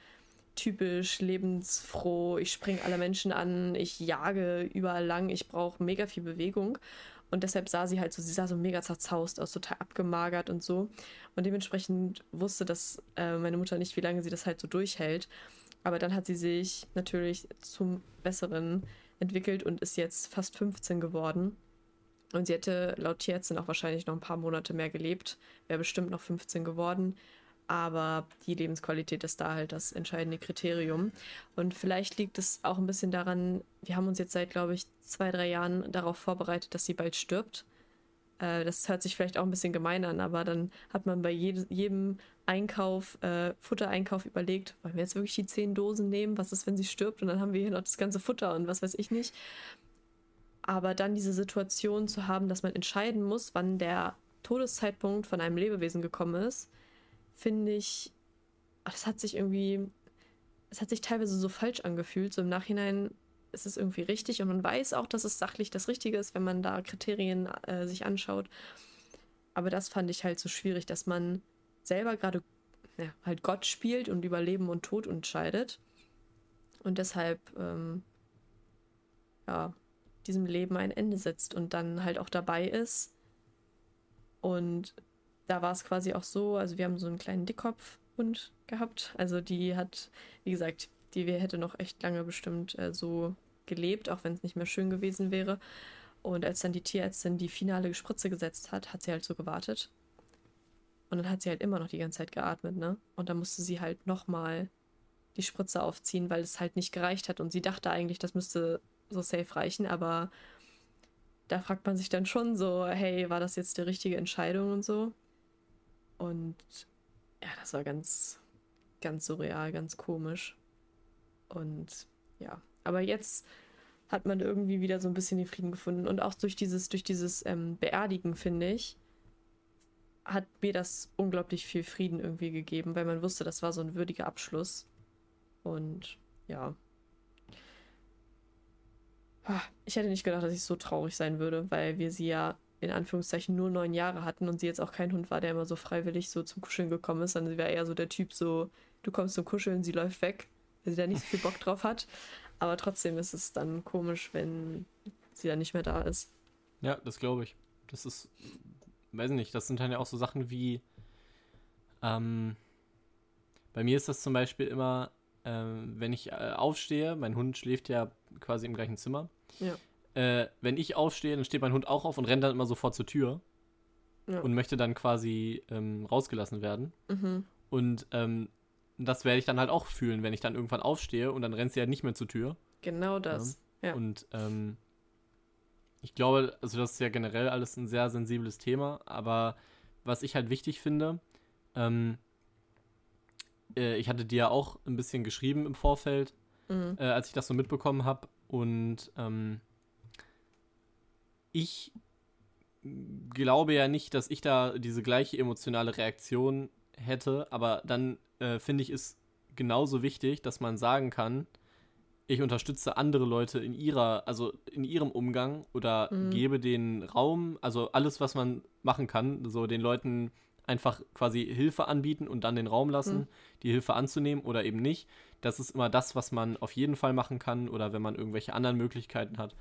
typisch lebensfroh. Ich springe alle Menschen an, ich jage überall lang, ich brauche mega viel Bewegung. Und deshalb sah sie halt so, sie sah so mega zerzaust aus, total abgemagert und so. Und dementsprechend wusste das äh, meine Mutter nicht, wie lange sie das halt so durchhält. Aber dann hat sie sich natürlich zum Besseren entwickelt und ist jetzt fast 15 geworden. Und sie hätte laut Tierärztin auch wahrscheinlich noch ein paar Monate mehr gelebt, wäre bestimmt noch 15 geworden. Aber die Lebensqualität ist da halt das entscheidende Kriterium. Und vielleicht liegt es auch ein bisschen daran, wir haben uns jetzt seit, glaube ich, zwei, drei Jahren darauf vorbereitet, dass sie bald stirbt. Äh, das hört sich vielleicht auch ein bisschen gemein an, aber dann hat man bei jedem Einkauf, äh, Futtereinkauf überlegt, wollen wir jetzt wirklich die zehn Dosen nehmen? Was ist, wenn sie stirbt? Und dann haben wir hier noch das ganze Futter und was weiß ich nicht. Aber dann diese Situation zu haben, dass man entscheiden muss, wann der Todeszeitpunkt von einem Lebewesen gekommen ist, finde ich, das hat sich irgendwie, es hat sich teilweise so falsch angefühlt. So im Nachhinein ist es irgendwie richtig und man weiß auch, dass es sachlich das Richtige ist, wenn man da Kriterien äh, sich anschaut. Aber das fand ich halt so schwierig, dass man selber gerade ja, halt Gott spielt und über Leben und Tod entscheidet. Und deshalb, ähm, ja, diesem Leben ein Ende setzt und dann halt auch dabei ist. Und da war es quasi auch so, also wir haben so einen kleinen Dickkopfhund gehabt. Also die hat, wie gesagt, die hätte noch echt lange bestimmt äh, so gelebt, auch wenn es nicht mehr schön gewesen wäre. Und als dann die Tierärztin die finale Spritze gesetzt hat, hat sie halt so gewartet. Und dann hat sie halt immer noch die ganze Zeit geatmet, ne? Und dann musste sie halt nochmal die Spritze aufziehen, weil es halt nicht gereicht hat. Und sie dachte eigentlich, das müsste so safe reichen, aber da fragt man sich dann schon so, hey, war das jetzt die richtige Entscheidung und so? Und ja, das war ganz, ganz surreal, ganz komisch. Und ja, aber jetzt hat man irgendwie wieder so ein bisschen den Frieden gefunden. Und auch durch dieses, durch dieses ähm, Beerdigen, finde ich, hat mir das unglaublich viel Frieden irgendwie gegeben, weil man wusste, das war so ein würdiger Abschluss. Und ja. Ich hätte nicht gedacht, dass ich so traurig sein würde, weil wir sie ja in Anführungszeichen nur neun Jahre hatten und sie jetzt auch kein Hund war, der immer so freiwillig so zum Kuscheln gekommen ist, sondern sie war eher so der Typ so, du kommst zum Kuscheln, sie läuft weg, weil sie da nicht so viel Bock drauf hat. Aber trotzdem ist es dann komisch, wenn sie dann nicht mehr da ist. Ja, das glaube ich. Das ist, weiß nicht, das sind dann ja auch so Sachen wie, ähm, bei mir ist das zum Beispiel immer, ähm, wenn ich äh, aufstehe, mein Hund schläft ja quasi im gleichen Zimmer. Ja. Äh, wenn ich aufstehe, dann steht mein Hund auch auf und rennt dann immer sofort zur Tür Ja. und möchte dann quasi ähm, rausgelassen werden. Mhm. Und ähm, das werde ich dann halt auch fühlen, wenn ich dann irgendwann aufstehe und dann rennt sie halt nicht mehr zur Tür. Genau das. Ja. Und ähm, ich glaube, also das ist ja generell alles ein sehr sensibles Thema, aber was ich halt wichtig finde, ähm, äh, ich hatte dir ja auch ein bisschen geschrieben im Vorfeld, Mhm. äh, als ich das so mitbekommen habe. Und ähm, ich glaube ja nicht, dass ich da diese gleiche emotionale Reaktion hätte, aber dann äh, finde ich es genauso wichtig, dass man sagen kann, ich unterstütze andere Leute in ihrer, also in ihrem Umgang oder Mhm. gebe den Raum, also alles, was man machen kann, so den Leuten einfach quasi Hilfe anbieten und dann den Raum lassen, Mhm. die Hilfe anzunehmen oder eben nicht. Das ist immer das, was man auf jeden Fall machen kann oder wenn man irgendwelche anderen Möglichkeiten hat,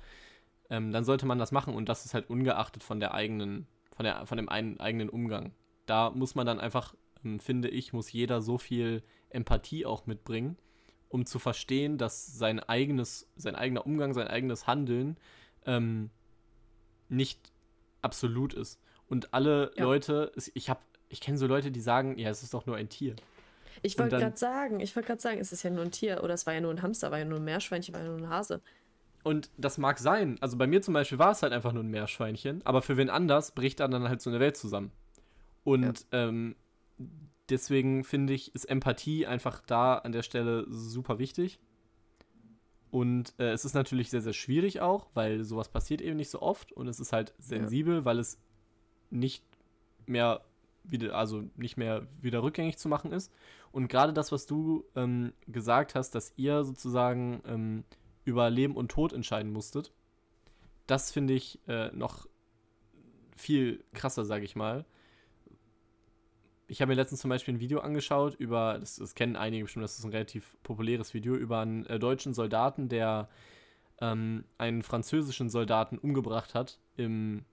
ähm, dann sollte man das machen und das ist halt ungeachtet von der eigenen, von der, von dem einen, eigenen Umgang. Da muss man dann einfach, ähm, finde ich, muss jeder so viel Empathie auch mitbringen, um zu verstehen, dass sein eigenes, sein eigener Umgang, sein eigenes Handeln ähm, nicht absolut ist. Und alle Ja. Leute, ich habe, ich kenne so Leute, die sagen, ja, es ist doch nur ein Tier. Ich wollte gerade sagen, ich wollte gerade sagen, es ist ja nur ein Tier oder es war ja nur ein Hamster, war ja nur ein Meerschweinchen, war ja nur ein Hase. Und das mag sein. Also bei mir zum Beispiel war es halt einfach nur ein Meerschweinchen, aber für wen anders bricht dann, dann halt so eine Welt zusammen. Und ähm, deswegen finde ich, ist Empathie einfach da an der Stelle super wichtig. Und äh, es ist natürlich sehr, sehr schwierig auch, weil sowas passiert eben nicht so oft und es ist halt sensibel, weil es nicht mehr wieder, also nicht mehr wieder rückgängig zu machen ist. Und gerade das, was du ähm, gesagt hast, dass ihr sozusagen ähm, über Leben und Tod entscheiden musstet, das finde ich äh, noch viel krasser, sage ich mal. Ich habe mir letztens zum Beispiel ein Video angeschaut über, das, das kennen einige bestimmt, das ist ein relativ populäres Video, über einen äh, deutschen Soldaten, der ähm, einen französischen Soldaten umgebracht hat im,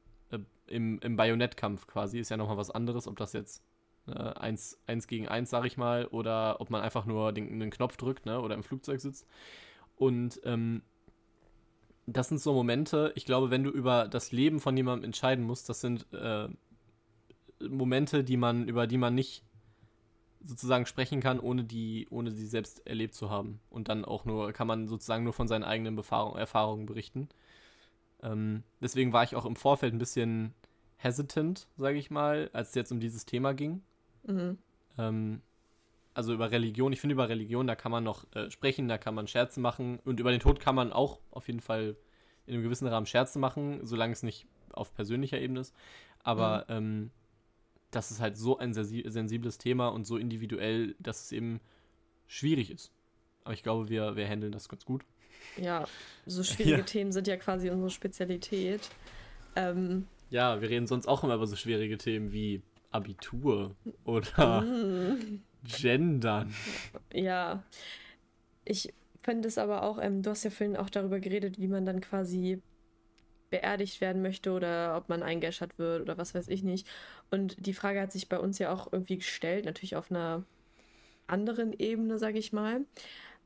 im, im Bajonettkampf quasi. Ist ja nochmal was anderes, ob das jetzt äh, eins, eins gegen eins, sag ich mal, oder ob man einfach nur den, den Knopf drückt ne, oder im Flugzeug sitzt. Und ähm, das sind so Momente, ich glaube, wenn du über das Leben von jemandem entscheiden musst, das sind äh, Momente, die man, über die man nicht sozusagen sprechen kann, ohne die, ohne sie selbst erlebt zu haben. Und dann auch nur, kann man sozusagen nur von seinen eigenen Befahrung, Erfahrungen berichten. Ähm, deswegen war ich auch im Vorfeld ein bisschen hesitant, sage ich mal, als es jetzt um dieses Thema ging. Mhm. Ähm, also über Religion, ich finde über Religion, da kann man noch äh, sprechen, da kann man Scherze machen und über den Tod kann man auch auf jeden Fall in einem gewissen Rahmen Scherze machen, solange es nicht auf persönlicher Ebene ist. Aber ähm, das ist halt so ein sensi- sensibles Thema und so individuell, dass es eben schwierig ist. Aber ich glaube, wir, wir handeln das ganz gut. Ja, so schwierige Ja. Themen sind ja quasi unsere Spezialität. Ähm, Ja, wir reden sonst auch immer über so schwierige Themen wie Abitur oder mm, Gendern. ja, ich finde es aber auch, ähm, du hast ja vorhin auch darüber geredet, wie man dann quasi beerdigt werden möchte oder ob man eingeschert wird oder was weiß ich nicht. Und die Frage hat sich bei uns ja auch irgendwie gestellt, natürlich auf einer anderen Ebene, sage ich mal.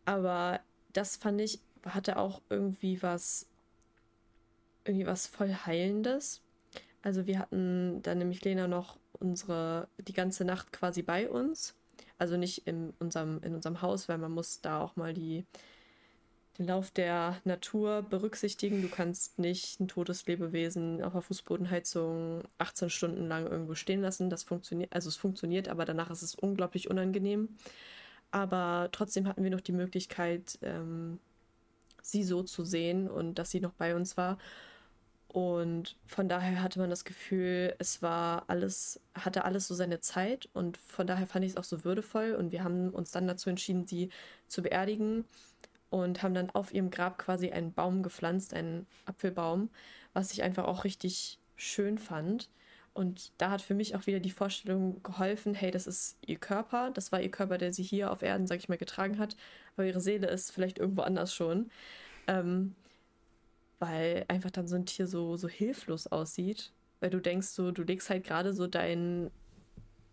Aber das fand ich, hatte auch irgendwie was, irgendwie was voll Heilendes. Also wir hatten dann nämlich Lena noch unsere, die ganze Nacht quasi bei uns. Also nicht in unserem, in unserem Haus, weil man muss da auch mal die, den Lauf der Natur berücksichtigen. Du kannst nicht ein totes Lebewesen auf der Fußbodenheizung 18 Stunden lang irgendwo stehen lassen. Das funktioniert, also es funktioniert, aber danach ist es unglaublich unangenehm. Aber trotzdem hatten wir noch die Möglichkeit, ähm, sie so zu sehen und dass sie noch bei uns war. Und von daher hatte man das Gefühl, es war alles, hatte alles so seine Zeit und von daher fand ich es auch so würdevoll und wir haben uns dann dazu entschieden, sie zu beerdigen und haben dann auf ihrem Grab quasi einen Baum gepflanzt, einen Apfelbaum, was ich einfach auch richtig schön fand. Und da hat für mich auch wieder die Vorstellung geholfen, hey, das ist ihr Körper, das war ihr Körper, der sie hier auf Erden, sag ich mal, getragen hat, aber ihre Seele ist vielleicht irgendwo anders schon. Ähm, weil einfach dann so ein Tier so, so hilflos aussieht, weil du denkst so, du legst halt gerade so dein,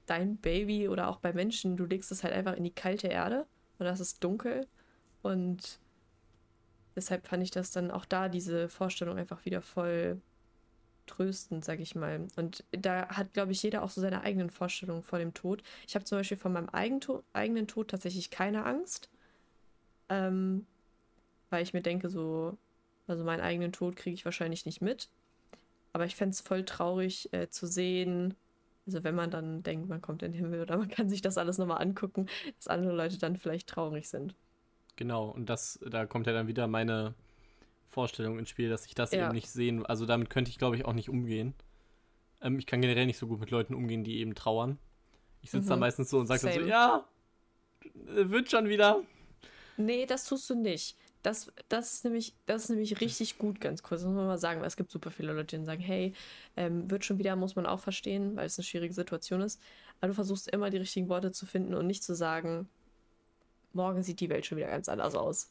dein Baby oder auch bei Menschen, du legst es halt einfach in die kalte Erde und das ist dunkel und deshalb fand ich das dann auch da, diese Vorstellung einfach wieder voll tröstend, sag ich mal. Und da hat, glaube ich, jeder auch so seine eigenen Vorstellungen vor dem Tod. Ich habe zum Beispiel von meinem eigenen Tod tatsächlich keine Angst, ähm, weil ich mir denke, so, also meinen eigenen Tod kriege ich wahrscheinlich nicht mit. Aber ich fände es voll traurig äh, zu sehen, also wenn man dann denkt, man kommt in den Himmel oder man kann sich das alles nochmal angucken, dass andere Leute dann vielleicht traurig sind. Genau, und das, da kommt ja dann wieder meine Vorstellung ins Spiel, dass ich das ja. eben nicht sehen, also damit könnte ich glaube ich auch nicht umgehen. Ähm, ich kann generell nicht so gut mit Leuten umgehen, die eben trauern. Ich sitze mhm. da meistens so und sage dann so, ja, wird schon wieder. Nee, das tust du nicht. Das, das, ist nämlich, das ist nämlich richtig gut, ganz kurz, das muss man mal sagen, weil es gibt super viele Leute, die sagen, hey, ähm, wird schon wieder, muss man auch verstehen, weil es eine schwierige Situation ist. Aber du versuchst immer die richtigen Worte zu finden und nicht zu sagen, morgen sieht die Welt schon wieder ganz anders aus.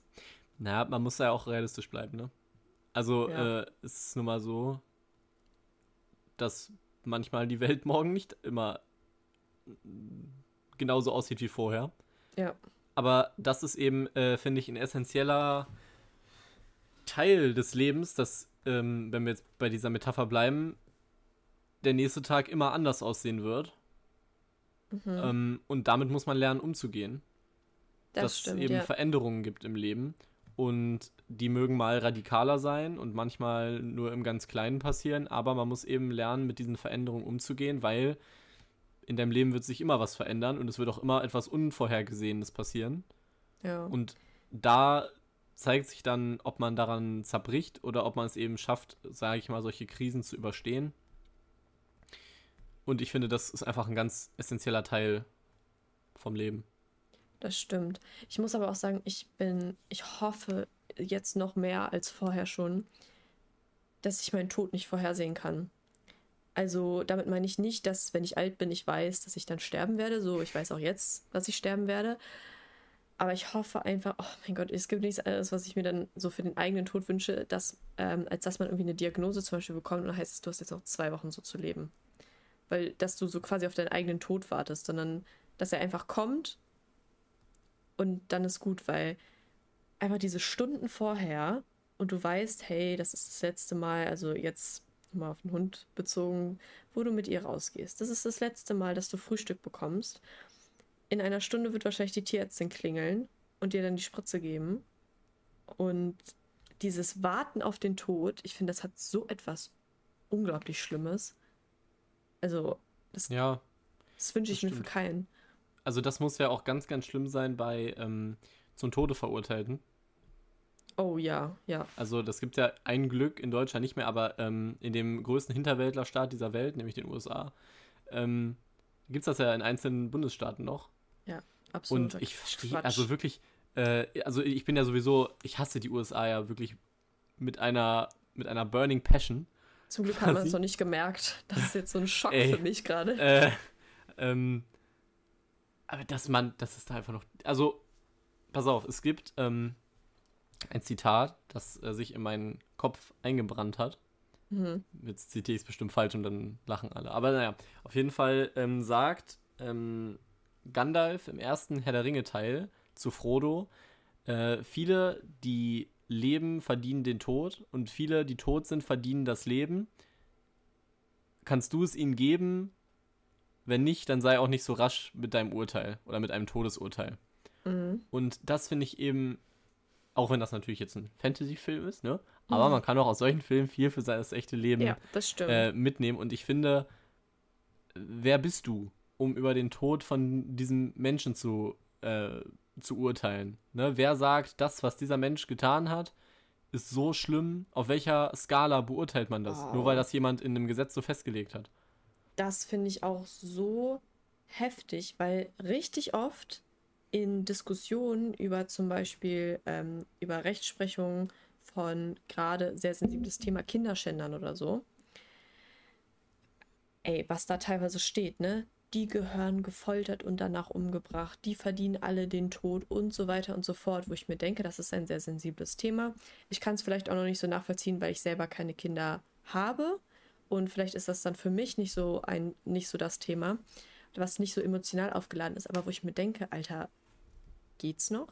Na, man muss ja auch realistisch bleiben, ne? Also, ja. äh, es ist nun mal so, dass manchmal die Welt morgen nicht immer genauso aussieht wie vorher. Ja. Aber das ist eben, äh, finde ich, ein essentieller Teil des Lebens, dass, ähm, wenn wir jetzt bei dieser Metapher bleiben, der nächste Tag immer anders aussehen wird. Mhm. Ähm, und damit muss man lernen, umzugehen. Das dass stimmt, es eben ja. Veränderungen gibt im Leben. Und die mögen mal radikaler sein und manchmal nur im ganz Kleinen passieren, aber man muss eben lernen, mit diesen Veränderungen umzugehen, weil in deinem Leben wird sich immer was verändern und es wird auch immer etwas Unvorhergesehenes passieren. Ja. Und da zeigt sich dann, ob man daran zerbricht oder ob man es eben schafft, sage ich mal, solche Krisen zu überstehen. Und ich finde, das ist einfach ein ganz essentieller Teil vom Leben. Das stimmt. Ich muss aber auch sagen, ich bin, ich hoffe jetzt noch mehr als vorher schon, dass ich meinen Tod nicht vorhersehen kann. Also damit meine ich nicht, dass wenn ich alt bin, ich weiß, dass ich dann sterben werde. So, ich weiß auch jetzt, dass ich sterben werde. Aber ich hoffe einfach, oh mein Gott, es gibt nichts anderes, was ich mir dann so für den eigenen Tod wünsche, dass, ähm, als dass man irgendwie eine Diagnose zum Beispiel bekommt und dann heißt es, du hast jetzt noch zwei Wochen so zu leben. Weil, dass du so quasi auf deinen eigenen Tod wartest, sondern dass er einfach kommt und dann ist gut, weil einfach diese Stunden vorher und du weißt, hey, das ist das letzte Mal, also jetzt mal auf den Hund bezogen, wo du mit ihr rausgehst. Das ist das letzte Mal, dass du Frühstück bekommst. In einer Stunde wird wahrscheinlich die Tierärztin klingeln und dir dann die Spritze geben. Und dieses Warten auf den Tod, ich finde, das hat so etwas unglaublich Schlimmes. Also, das, ja, das wünsche ich das mir für keinen. Also, das muss ja auch ganz, ganz schlimm sein bei ähm, zum Tode Verurteilten. Oh ja, ja. Also das gibt ja ein Glück in Deutschland nicht mehr, aber ähm, in dem größten Hinterwäldlerstaat dieser Welt, nämlich den USA, ähm, gibt es das ja in einzelnen Bundesstaaten noch. Ja, absolut. Und ich verstehe, also wirklich, äh, also ich bin ja sowieso, ich hasse die USA ja wirklich mit einer, mit einer Burning Passion. Zum Glück hat man es noch nicht gemerkt. Das ist jetzt so ein Schock Ey, für mich gerade. Äh, ähm, aber dass man, das ist da einfach noch, also, pass auf, es gibt, ähm, ein Zitat, das äh, sich in meinen Kopf eingebrannt hat. Mhm. Jetzt zitiere ich es bestimmt falsch und dann lachen alle. Aber naja, auf jeden Fall ähm, sagt ähm, Gandalf im ersten Herr der Ringe-Teil zu Frodo, äh, viele, die leben, verdienen den Tod und viele, die tot sind, verdienen das Leben. Kannst du es ihnen geben? Wenn nicht, dann sei auch nicht so rasch mit deinem Urteil oder mit einem Todesurteil. Mhm. Und das finde ich eben Auch wenn das natürlich jetzt ein Fantasy-Film ist, ne? Aber mhm. man kann auch aus solchen Filmen viel für sein echte Leben ja, äh, mitnehmen. Und ich finde, wer bist du, um über den Tod von diesem Menschen zu, äh, zu urteilen? Ne? Wer sagt, das, was dieser Mensch getan hat, ist so schlimm? Auf welcher Skala beurteilt man das? Oh. Nur weil das jemand in einem Gesetz so festgelegt hat. Das finde ich auch so heftig, weil richtig oft in Diskussionen über zum Beispiel ähm, über Rechtsprechung von gerade sehr sensibles Thema Kinderschändern oder so, ey, was da teilweise steht, ne? Die gehören gefoltert und danach umgebracht, die verdienen alle den Tod und so weiter und so fort, wo ich mir denke, das ist ein sehr sensibles Thema. Ich kann es vielleicht auch noch nicht so nachvollziehen, weil ich selber keine Kinder habe und vielleicht ist das dann für mich nicht so ein nicht so das Thema, was nicht so emotional aufgeladen ist, aber wo ich mir denke, Alter, geht's noch?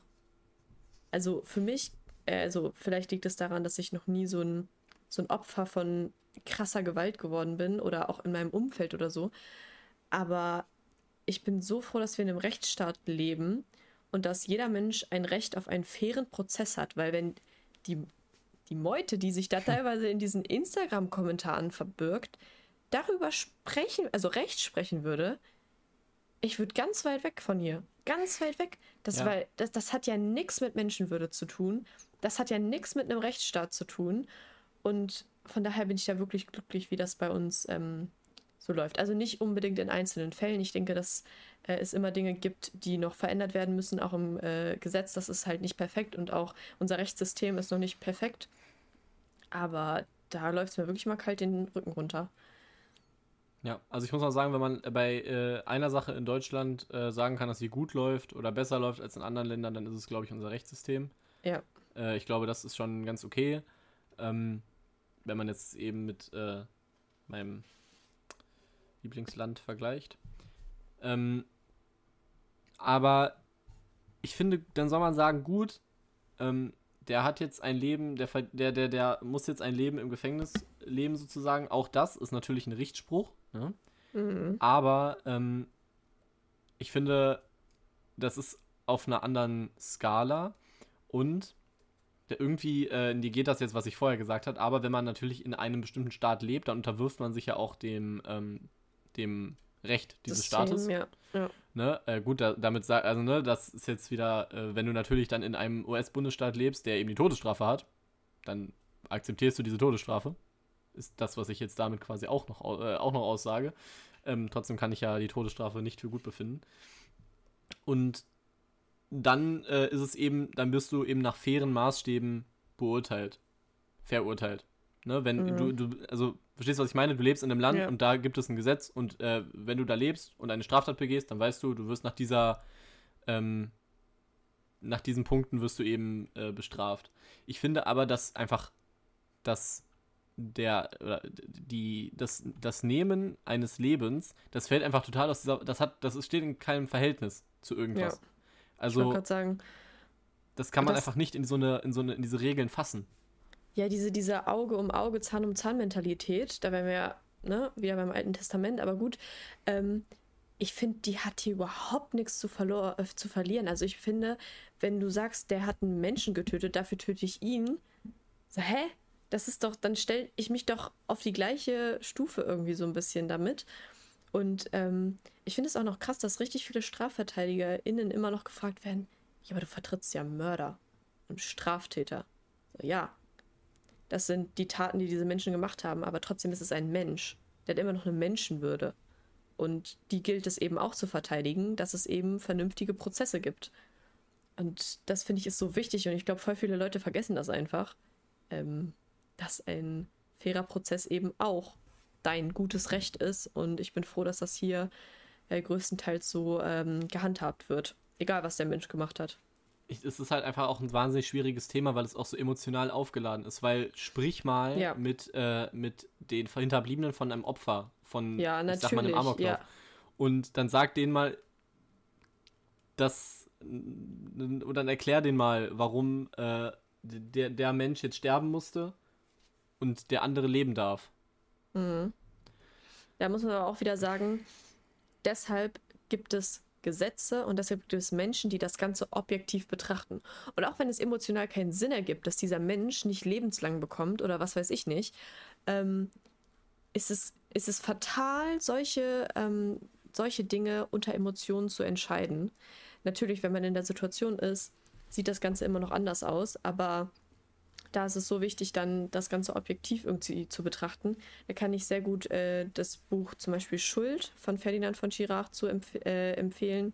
Also für mich, also vielleicht liegt es daran, dass ich noch nie so ein so ein Opfer von krasser Gewalt geworden bin oder auch in meinem Umfeld oder so. Aber ich bin so froh, dass wir in einem Rechtsstaat leben und dass jeder Mensch ein Recht auf einen fairen Prozess hat, weil wenn die, die Meute, die sich da teilweise in diesen Instagram-Kommentaren verbirgt, darüber sprechen, also Recht sprechen würde, ich würde ganz weit weg von hier. Ganz weit weg. Das, ja. weil, das, das hat ja nichts mit Menschenwürde zu tun. Das hat ja nichts mit einem Rechtsstaat zu tun. Und von daher bin ich da wirklich glücklich, wie das bei uns ähm, so läuft. Also nicht unbedingt in einzelnen Fällen. Ich denke, dass äh, es immer Dinge gibt, die noch verändert werden müssen, auch im äh, Gesetz. Das ist halt nicht perfekt und auch unser Rechtssystem ist noch nicht perfekt. Aber da läuft es mir wirklich mal kalt den Rücken runter. Ja, also ich muss mal sagen, wenn man bei äh, einer Sache in Deutschland äh, sagen kann, dass sie gut läuft oder besser läuft als in anderen Ländern, dann ist es, glaube ich, unser Rechtssystem. Ja. Äh, ich glaube, das ist schon ganz okay. Ähm, wenn man jetzt eben mit äh, meinem Lieblingsland vergleicht. Ähm, aber ich finde, dann soll man sagen, gut, ähm, der hat jetzt ein Leben, der, der, der, der muss jetzt ein Leben im Gefängnis leben sozusagen. Auch das ist natürlich ein Richtspruch. Ne? Mhm. Aber ähm, ich finde, das ist auf einer anderen Skala und irgendwie äh, negiert das jetzt, was ich vorher gesagt habe, aber wenn man natürlich in einem bestimmten Staat lebt, dann unterwirft man sich ja auch dem, ähm, dem Recht dieses System, Staates. Ja. Ja. Ne? Äh, gut, da, damit sagt, also ne, das ist jetzt wieder, äh, wenn du natürlich dann in einem US-Bundesstaat lebst, der eben die Todesstrafe hat, dann akzeptierst du diese Todesstrafe. Ist das, was ich jetzt damit quasi auch noch, äh, auch noch aussage. Ähm, trotzdem kann ich ja die Todesstrafe nicht für gut befinden. Und dann äh, ist es eben, dann wirst du eben nach fairen Maßstäben beurteilt. Verurteilt. Ne, wenn mhm. du, du, also, verstehst du, was ich meine? Du lebst in einem Land ja. und da gibt es ein Gesetz und äh, wenn du da lebst und eine Straftat begehst, dann weißt du, du wirst nach dieser, ähm, nach diesen Punkten wirst du eben äh, bestraft. Ich finde aber, dass einfach das der die das das Nehmen eines Lebens, das fällt einfach total aus dieser das hat das steht in keinem Verhältnis zu irgendwas. Ja. Also, ich sagen, das kann man das, einfach nicht in so eine, in so eine, in diese Regeln fassen. Ja, diese, diese Auge um Auge, Zahn um Zahn Mentalität, da wären wir ja ne, wieder beim Alten Testament, aber gut, ähm, ich finde, die hat hier überhaupt nichts zu, äh, zu verlieren. Also ich finde, wenn du sagst, der hat einen Menschen getötet, dafür töte ich ihn, so, hä? Das ist doch, dann stelle ich mich doch auf die gleiche Stufe irgendwie so ein bisschen damit. Und ähm, ich finde es auch noch krass, dass richtig viele StrafverteidigerInnen immer noch gefragt werden: Ja, aber du vertrittst ja Mörder und Straftäter. So, ja, das sind die Taten, die diese Menschen gemacht haben, aber trotzdem ist es ein Mensch. Der hat immer noch eine Menschenwürde. Und die gilt es eben auch zu verteidigen, dass es eben vernünftige Prozesse gibt. Und das finde ich ist so wichtig und ich glaube, voll viele Leute vergessen das einfach, ähm, dass ein fairer Prozess eben auch dein gutes Recht ist. Und ich bin froh, dass das hier äh, größtenteils so ähm, gehandhabt wird. Egal, was der Mensch gemacht hat. Ich, es ist halt einfach auch ein wahnsinnig schwieriges Thema, weil es auch so emotional aufgeladen ist. Weil sprich mal ja. mit, äh, mit den Hinterbliebenen von einem Opfer, von, ja, ich sag mal, einem Amoklauf. Ja. Und dann sag denen mal, dass, und dann erklär denen mal, warum äh, der, der Mensch jetzt sterben musste und der andere leben darf. Mhm. Da muss man aber auch wieder sagen, deshalb gibt es Gesetze und deshalb gibt es Menschen, die das Ganze objektiv betrachten. Und auch wenn es emotional keinen Sinn ergibt, dass dieser Mensch nicht lebenslang bekommt oder was weiß ich nicht, ähm, ist, es, ist es fatal, solche, ähm, solche Dinge unter Emotionen zu entscheiden. Natürlich, wenn man in der Situation ist, sieht das Ganze immer noch anders aus, aber da ist es so wichtig, dann das Ganze objektiv irgendwie zu betrachten. Da kann ich sehr gut äh, das Buch zum Beispiel Schuld von Ferdinand von Schirach zu empf äh, empfehlen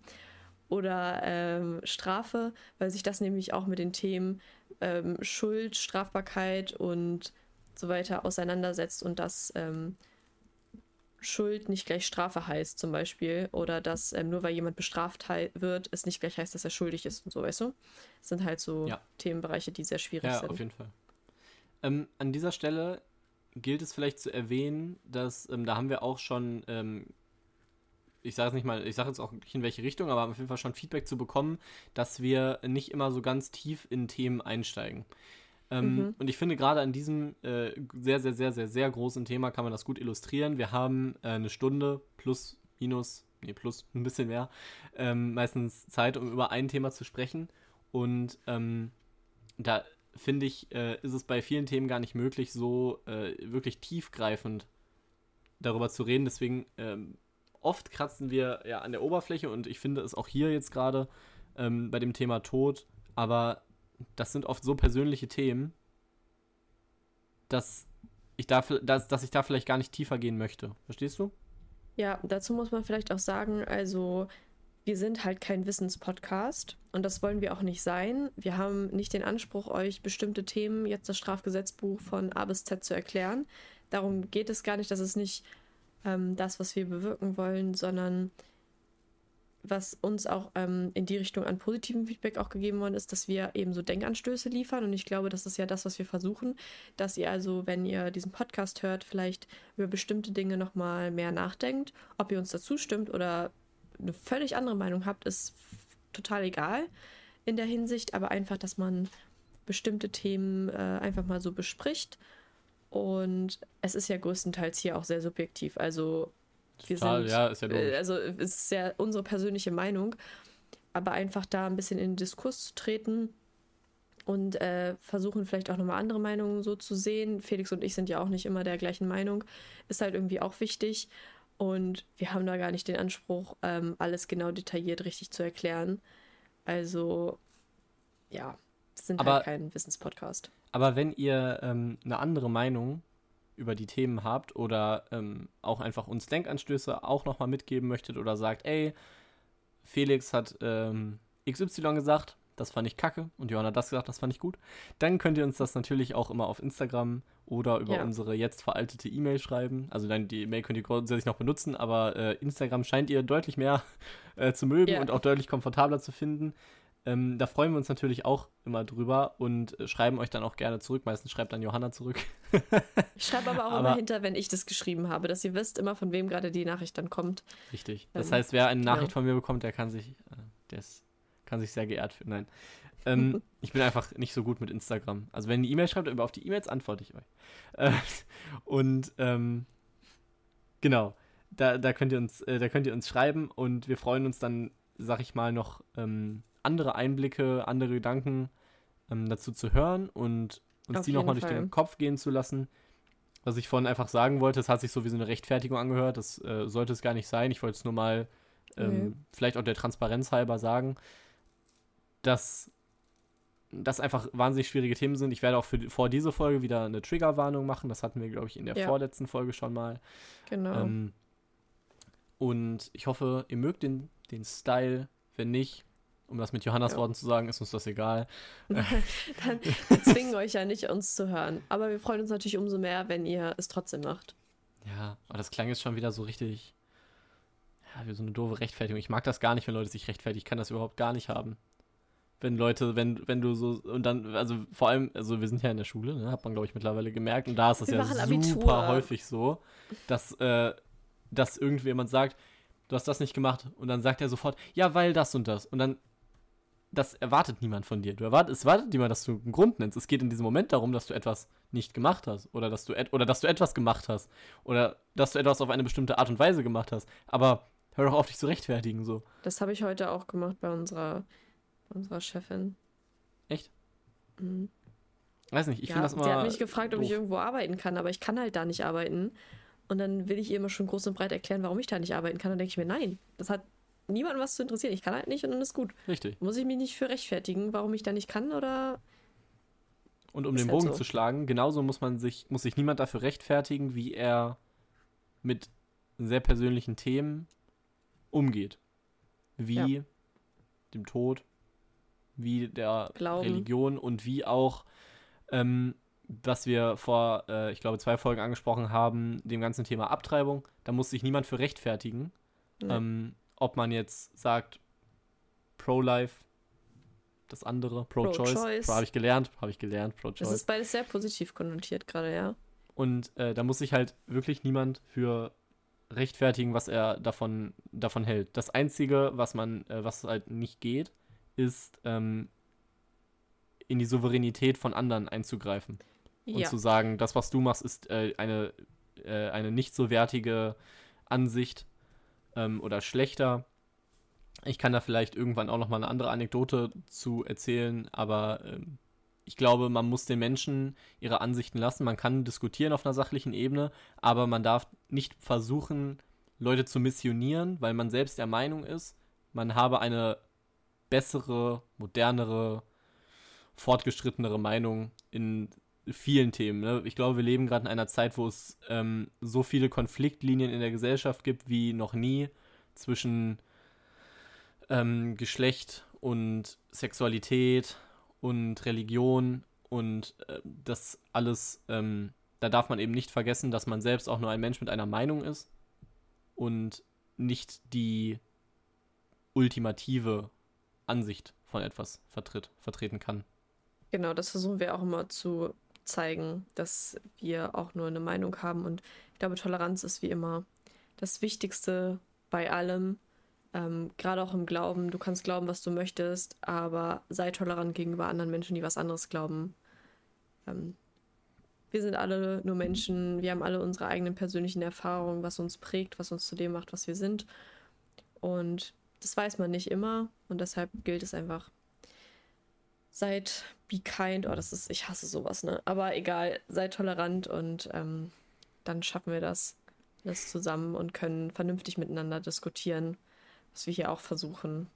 oder ähm, Strafe, weil sich das nämlich auch mit den Themen ähm, Schuld, Strafbarkeit und so weiter auseinandersetzt und das ähm, Schuld nicht gleich Strafe heißt, zum Beispiel, oder dass ähm, nur weil jemand bestraft wird, es nicht gleich heißt, dass er schuldig ist und so, weißt du? Das sind halt so ja. Themenbereiche, die sehr schwierig ja, sind. Ja, auf jeden Fall. Ähm, an dieser Stelle gilt es vielleicht zu erwähnen, dass ähm, da haben wir auch schon, ähm, ich sage jetzt nicht mal, ich sage jetzt auch nicht in welche Richtung, aber auf jeden Fall schon Feedback zu bekommen, dass wir nicht immer so ganz tief in Themen einsteigen. Ähm, mhm. Und ich finde, gerade an diesem äh, sehr, sehr, sehr, sehr, sehr großen Thema kann man das gut illustrieren. Wir haben äh, eine Stunde plus, minus, nee, plus ein bisschen mehr, ähm, meistens Zeit, um über ein Thema zu sprechen. Und ähm, da finde ich, äh, ist es bei vielen Themen gar nicht möglich, so äh, wirklich tiefgreifend darüber zu reden. Deswegen ähm, oft kratzen wir ja an der Oberfläche und ich finde es auch hier jetzt gerade ähm, bei dem Thema Tod, aber das sind oft so persönliche Themen, dass ich da, dass, dass ich da vielleicht gar nicht tiefer gehen möchte. Verstehst du? Ja, dazu muss man vielleicht auch sagen, also wir sind halt kein Wissenspodcast und das wollen wir auch nicht sein. Wir haben nicht den Anspruch, euch bestimmte Themen, jetzt das Strafgesetzbuch von A bis Z zu erklären. Darum geht es gar nicht, das ist nicht ähm, das, was wir bewirken wollen, sondern was uns auch ähm, in die Richtung an positivem Feedback auch gegeben worden ist, dass wir eben so Denkanstöße liefern. Und ich glaube, das ist ja das, was wir versuchen, dass ihr also, wenn ihr diesen Podcast hört, vielleicht über bestimmte Dinge nochmal mehr nachdenkt. Ob ihr uns dazu stimmt oder eine völlig andere Meinung habt, ist total egal in der Hinsicht, aber einfach, dass man bestimmte Themen äh, einfach mal so bespricht. Und es ist ja größtenteils hier auch sehr subjektiv. Also wir Total, sind, ja, ist ja logisch. Also es ist ja unsere persönliche Meinung, aber einfach da ein bisschen in den Diskurs zu treten und äh, versuchen vielleicht auch nochmal andere Meinungen so zu sehen. Felix und ich sind ja auch nicht immer der gleichen Meinung, ist halt irgendwie auch wichtig. Und wir haben da gar nicht den Anspruch, ähm, alles genau detailliert richtig zu erklären. Also, ja, sind aber, halt kein Wissenspodcast. Aber wenn ihr ähm, eine andere Meinung über die Themen habt oder ähm, auch einfach uns Denkanstöße auch nochmal mitgeben möchtet oder sagt, ey, Felix hat ähm, XY gesagt, das fand ich kacke und Johanna hat das gesagt, das fand ich gut, dann könnt ihr uns das natürlich auch immer auf Instagram oder über ja. unsere jetzt veraltete E-Mail schreiben. Also dann die E-Mail könnt ihr grundsätzlich noch benutzen, aber äh, Instagram scheint ihr deutlich mehr äh, zu mögen ja. und auch deutlich komfortabler zu finden. Ähm, da freuen wir uns natürlich auch immer drüber und äh, schreiben euch dann auch gerne zurück. Meistens schreibt dann Johanna zurück. ich schreibe aber auch aber, immer hinter, wenn ich das geschrieben habe, dass ihr wisst immer, von wem gerade die Nachricht dann kommt. Richtig. Das ähm, heißt, wer eine Nachricht ja. von mir bekommt, der kann sich, äh, der ist, kann sich sehr geehrt fühlen. Nein. Ähm, ich bin einfach nicht so gut mit Instagram. Also wenn ihr E-Mail schreibt, auf die E-Mails antworte ich euch. Äh, und ähm, genau, da, da, könnt ihr uns, äh, da könnt ihr uns schreiben und wir freuen uns dann, sag ich mal, noch ähm, andere Einblicke, andere Gedanken ähm, dazu zu hören und uns Auf die nochmal durch den Kopf gehen zu lassen. Was ich vorhin einfach sagen wollte, es hat sich so wie so eine Rechtfertigung angehört. Das äh, sollte es gar nicht sein. Ich wollte es nur mal ähm, mhm. vielleicht auch der Transparenz halber sagen, dass das einfach wahnsinnig schwierige Themen sind. Ich werde auch für, vor dieser Folge wieder eine Triggerwarnung machen. Das hatten wir, glaube ich, in der ja. vorletzten Folge schon mal. Genau. Ähm, und ich hoffe, ihr mögt den, den Style. Wenn nicht, um das mit Johannas ja. Worten zu sagen, ist uns das egal. Dann, wir zwingen euch ja nicht, uns zu hören. Aber wir freuen uns natürlich umso mehr, wenn ihr es trotzdem macht. Ja, aber das klang jetzt schon wieder so richtig. Ja, wie so eine doofe Rechtfertigung. Ich mag das gar nicht, wenn Leute sich rechtfertigen. Ich kann das überhaupt gar nicht haben. Wenn Leute, wenn, wenn du so, und dann, also vor allem, also wir sind ja in der Schule, ne, hat man, glaube ich, mittlerweile gemerkt, und da ist das wir ja super Abitur. häufig so, dass, äh, dass irgendjemand sagt, du hast das nicht gemacht, und dann sagt er sofort, ja, weil das und das. Und dann das erwartet niemand von dir. Du erwart, es erwartet niemand, dass du einen Grund nennst. Es geht in diesem Moment darum, dass du etwas nicht gemacht hast oder dass du, oder dass du etwas gemacht hast oder dass du etwas auf eine bestimmte Art und Weise gemacht hast. Aber Hör doch auf, dich zu rechtfertigen, so. Das habe ich heute auch gemacht bei unserer, bei unserer Chefin. Echt? Mhm. Weiß nicht, ich ja, finde das immer. sie hat mich gefragt, ob ich irgendwo arbeiten kann, aber ich kann halt da nicht arbeiten. Und dann will ich ihr immer schon groß und breit erklären, warum ich da nicht arbeiten kann. Und denke ich mir, nein, das hat niemandem was zu interessieren. Ich kann halt nicht und dann ist gut. Richtig. Muss ich mich nicht für rechtfertigen, warum ich da nicht kann oder. Und um den halt Bogen so. zu schlagen, genauso muss man sich, muss sich niemand dafür rechtfertigen, wie er mit sehr persönlichen Themen umgeht. Wie Ja. dem Tod, wie der Glauben. Religion und wie auch, ähm, was wir vor, äh, ich glaube, zwei Folgen angesprochen haben, dem ganzen Thema Abtreibung. Da muss sich niemand für rechtfertigen. Nee. Ähm, ob man jetzt sagt, Pro-Life, das andere, Pro-Choice. Pro-Choice. Pro habe ich gelernt, habe ich gelernt, Das Pro-Choice. ist beides sehr positiv konnotiert gerade, ja. Und äh, da muss sich halt wirklich niemand für rechtfertigen, was er davon, davon hält. Das Einzige, was man, äh, was halt nicht geht, ist ähm, in die Souveränität von anderen einzugreifen. Und Ja. zu sagen, das, was du machst, ist äh, eine, äh, eine nicht so wertige Ansicht ähm, oder schlechter. Ich kann da vielleicht irgendwann auch noch mal eine andere Anekdote zu erzählen, aber ähm, ich glaube, man muss den Menschen ihre Ansichten lassen. Man kann diskutieren auf einer sachlichen Ebene, aber man darf nicht versuchen, Leute zu missionieren, weil man selbst der Meinung ist, man habe eine bessere, modernere, fortgeschrittenere Meinung in vielen Themen. Ne? Ich glaube, wir leben gerade in einer Zeit, wo es ähm, so viele Konfliktlinien in der Gesellschaft gibt wie noch nie zwischen ähm, Geschlecht und Sexualität und Religion und äh, das alles, ähm, da darf man eben nicht vergessen, dass man selbst auch nur ein Mensch mit einer Meinung ist und nicht die ultimative Ansicht von etwas vertritt, vertreten kann. Genau, das versuchen wir auch immer zu zeigen, dass wir auch nur eine Meinung haben. Und ich glaube, Toleranz ist wie immer das Wichtigste bei allem. Ähm, Gerade auch im Glauben. Du kannst glauben, was du möchtest, aber sei tolerant gegenüber anderen Menschen, die was anderes glauben. Ähm, wir sind alle nur Menschen. Wir haben alle unsere eigenen persönlichen Erfahrungen, was uns prägt, was uns zu dem macht, was wir sind. Und das weiß man nicht immer. Und deshalb gilt es einfach, seid be kind. Oh, das ist, ich hasse sowas, ne? Aber egal, seid tolerant und ähm, dann schaffen wir das, das zusammen und können vernünftig miteinander diskutieren, was wir hier auch versuchen,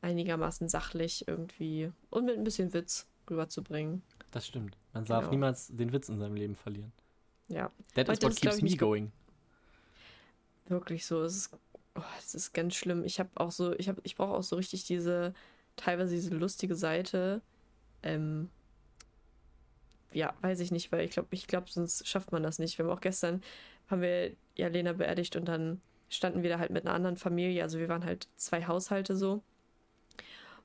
einigermaßen sachlich irgendwie und mit ein bisschen Witz rüberzubringen. Das stimmt. Man darf Genau. niemals den Witz in seinem Leben verlieren. Ja, That is Heute what ist, glaub keeps me going. wirklich so. Es ist, oh, es ist ganz schlimm. Ich habe auch so, ich habe, ich brauche auch so richtig diese, teilweise diese lustige Seite. Ähm, ja, weiß ich nicht, weil ich glaube, ich glaube, sonst schafft man das nicht. Wir haben auch gestern, haben wir ja Lena beerdigt und dann standen wir da halt mit einer anderen Familie. Also wir waren halt zwei Haushalte so.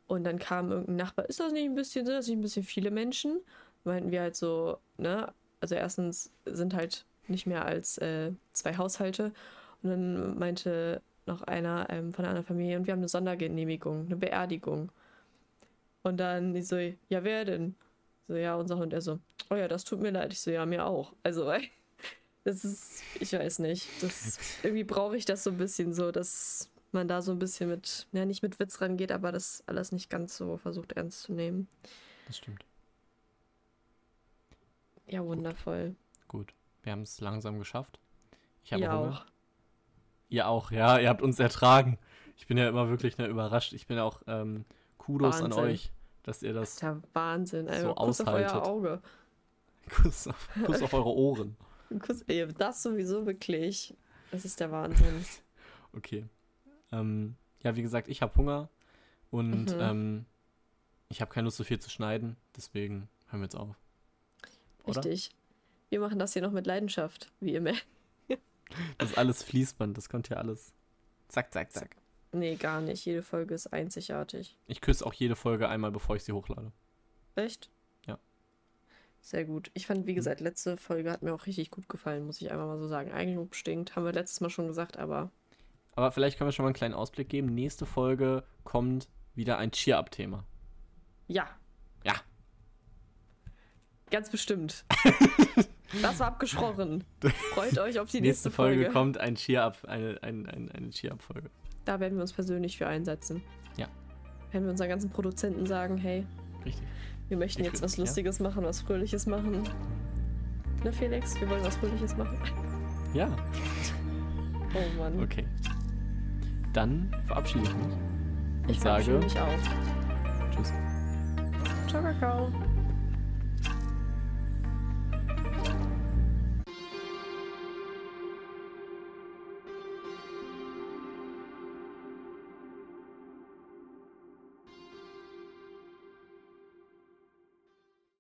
Und dann kam irgendein Nachbar, ist das nicht ein bisschen, sind das nicht ein bisschen viele Menschen? Meinten wir halt so, ne? Also erstens sind halt nicht mehr als äh, zwei Haushalte. Und dann meinte noch einer ähm, von einer anderen Familie, und wir haben eine Sondergenehmigung, eine Beerdigung. Und dann ich so, ja, wer denn? So, ja, unser Hund. Er so, oh ja, das tut mir leid. Ich so, ja, mir auch. Also, das ist, ich weiß nicht. Das, irgendwie brauche ich das so ein bisschen so, dass man da so ein bisschen mit, ja, nicht mit Witz rangeht, aber das alles nicht ganz so versucht ernst zu nehmen. Das stimmt. Ja, wundervoll. Gut. Wir haben es langsam geschafft. Ich habe Ihr Hunger. auch. Ihr auch, ja. Ihr habt uns ertragen. Ich bin ja immer wirklich ne, überrascht. Ich bin auch ähm, Kudos an Wahnsinn. euch, dass ihr das. Der Wahnsinn. Einfach So Kuss auf euer aushaltet. Auge. Kuss auf, Kuss auf eure Ohren. Kuss, ey, das sowieso wirklich. Das ist der Wahnsinn. Okay. Ähm, ja, wie gesagt, ich habe Hunger und Mhm. ähm, ich habe keine Lust, so viel zu schneiden. Deswegen hören wir jetzt auf. Oder? Richtig. Wir machen das hier noch mit Leidenschaft, wie immer. Das ist alles Fließband. Das kommt ja alles. Zack, zack, zack. Nee, gar nicht. Jede Folge ist einzigartig. Ich küsse auch jede Folge einmal, bevor ich sie hochlade. Echt? Ja. Sehr gut. Ich fand, wie gesagt, letzte Folge hat mir auch richtig gut gefallen, muss ich einfach mal so sagen. Eigenlob stinkt, haben wir letztes Mal schon gesagt, aber Aber vielleicht können wir schon mal einen kleinen Ausblick geben. Nächste Folge kommt wieder ein Cheer-Up-Thema. ja. Ja. Ganz bestimmt. das war abgesprochen. Freut euch auf die Nächste nächste, Folge, Folge. kommt ein Cheer-Up, eine, ein, ein, eine Cheer-Up-Folge. Da werden wir uns persönlich für einsetzen. Ja. Werden wir unseren ganzen Produzenten sagen, hey, Richtig. wir möchten Ich jetzt was ja. Lustiges machen, was Fröhliches machen. Ne, Felix? Wir wollen was Fröhliches machen. Ja, Oh Mann. okay. Dann verabschiede ich mich. Und Ich verabschiede sage mich auch. Tschüss. Ciao, Kakao.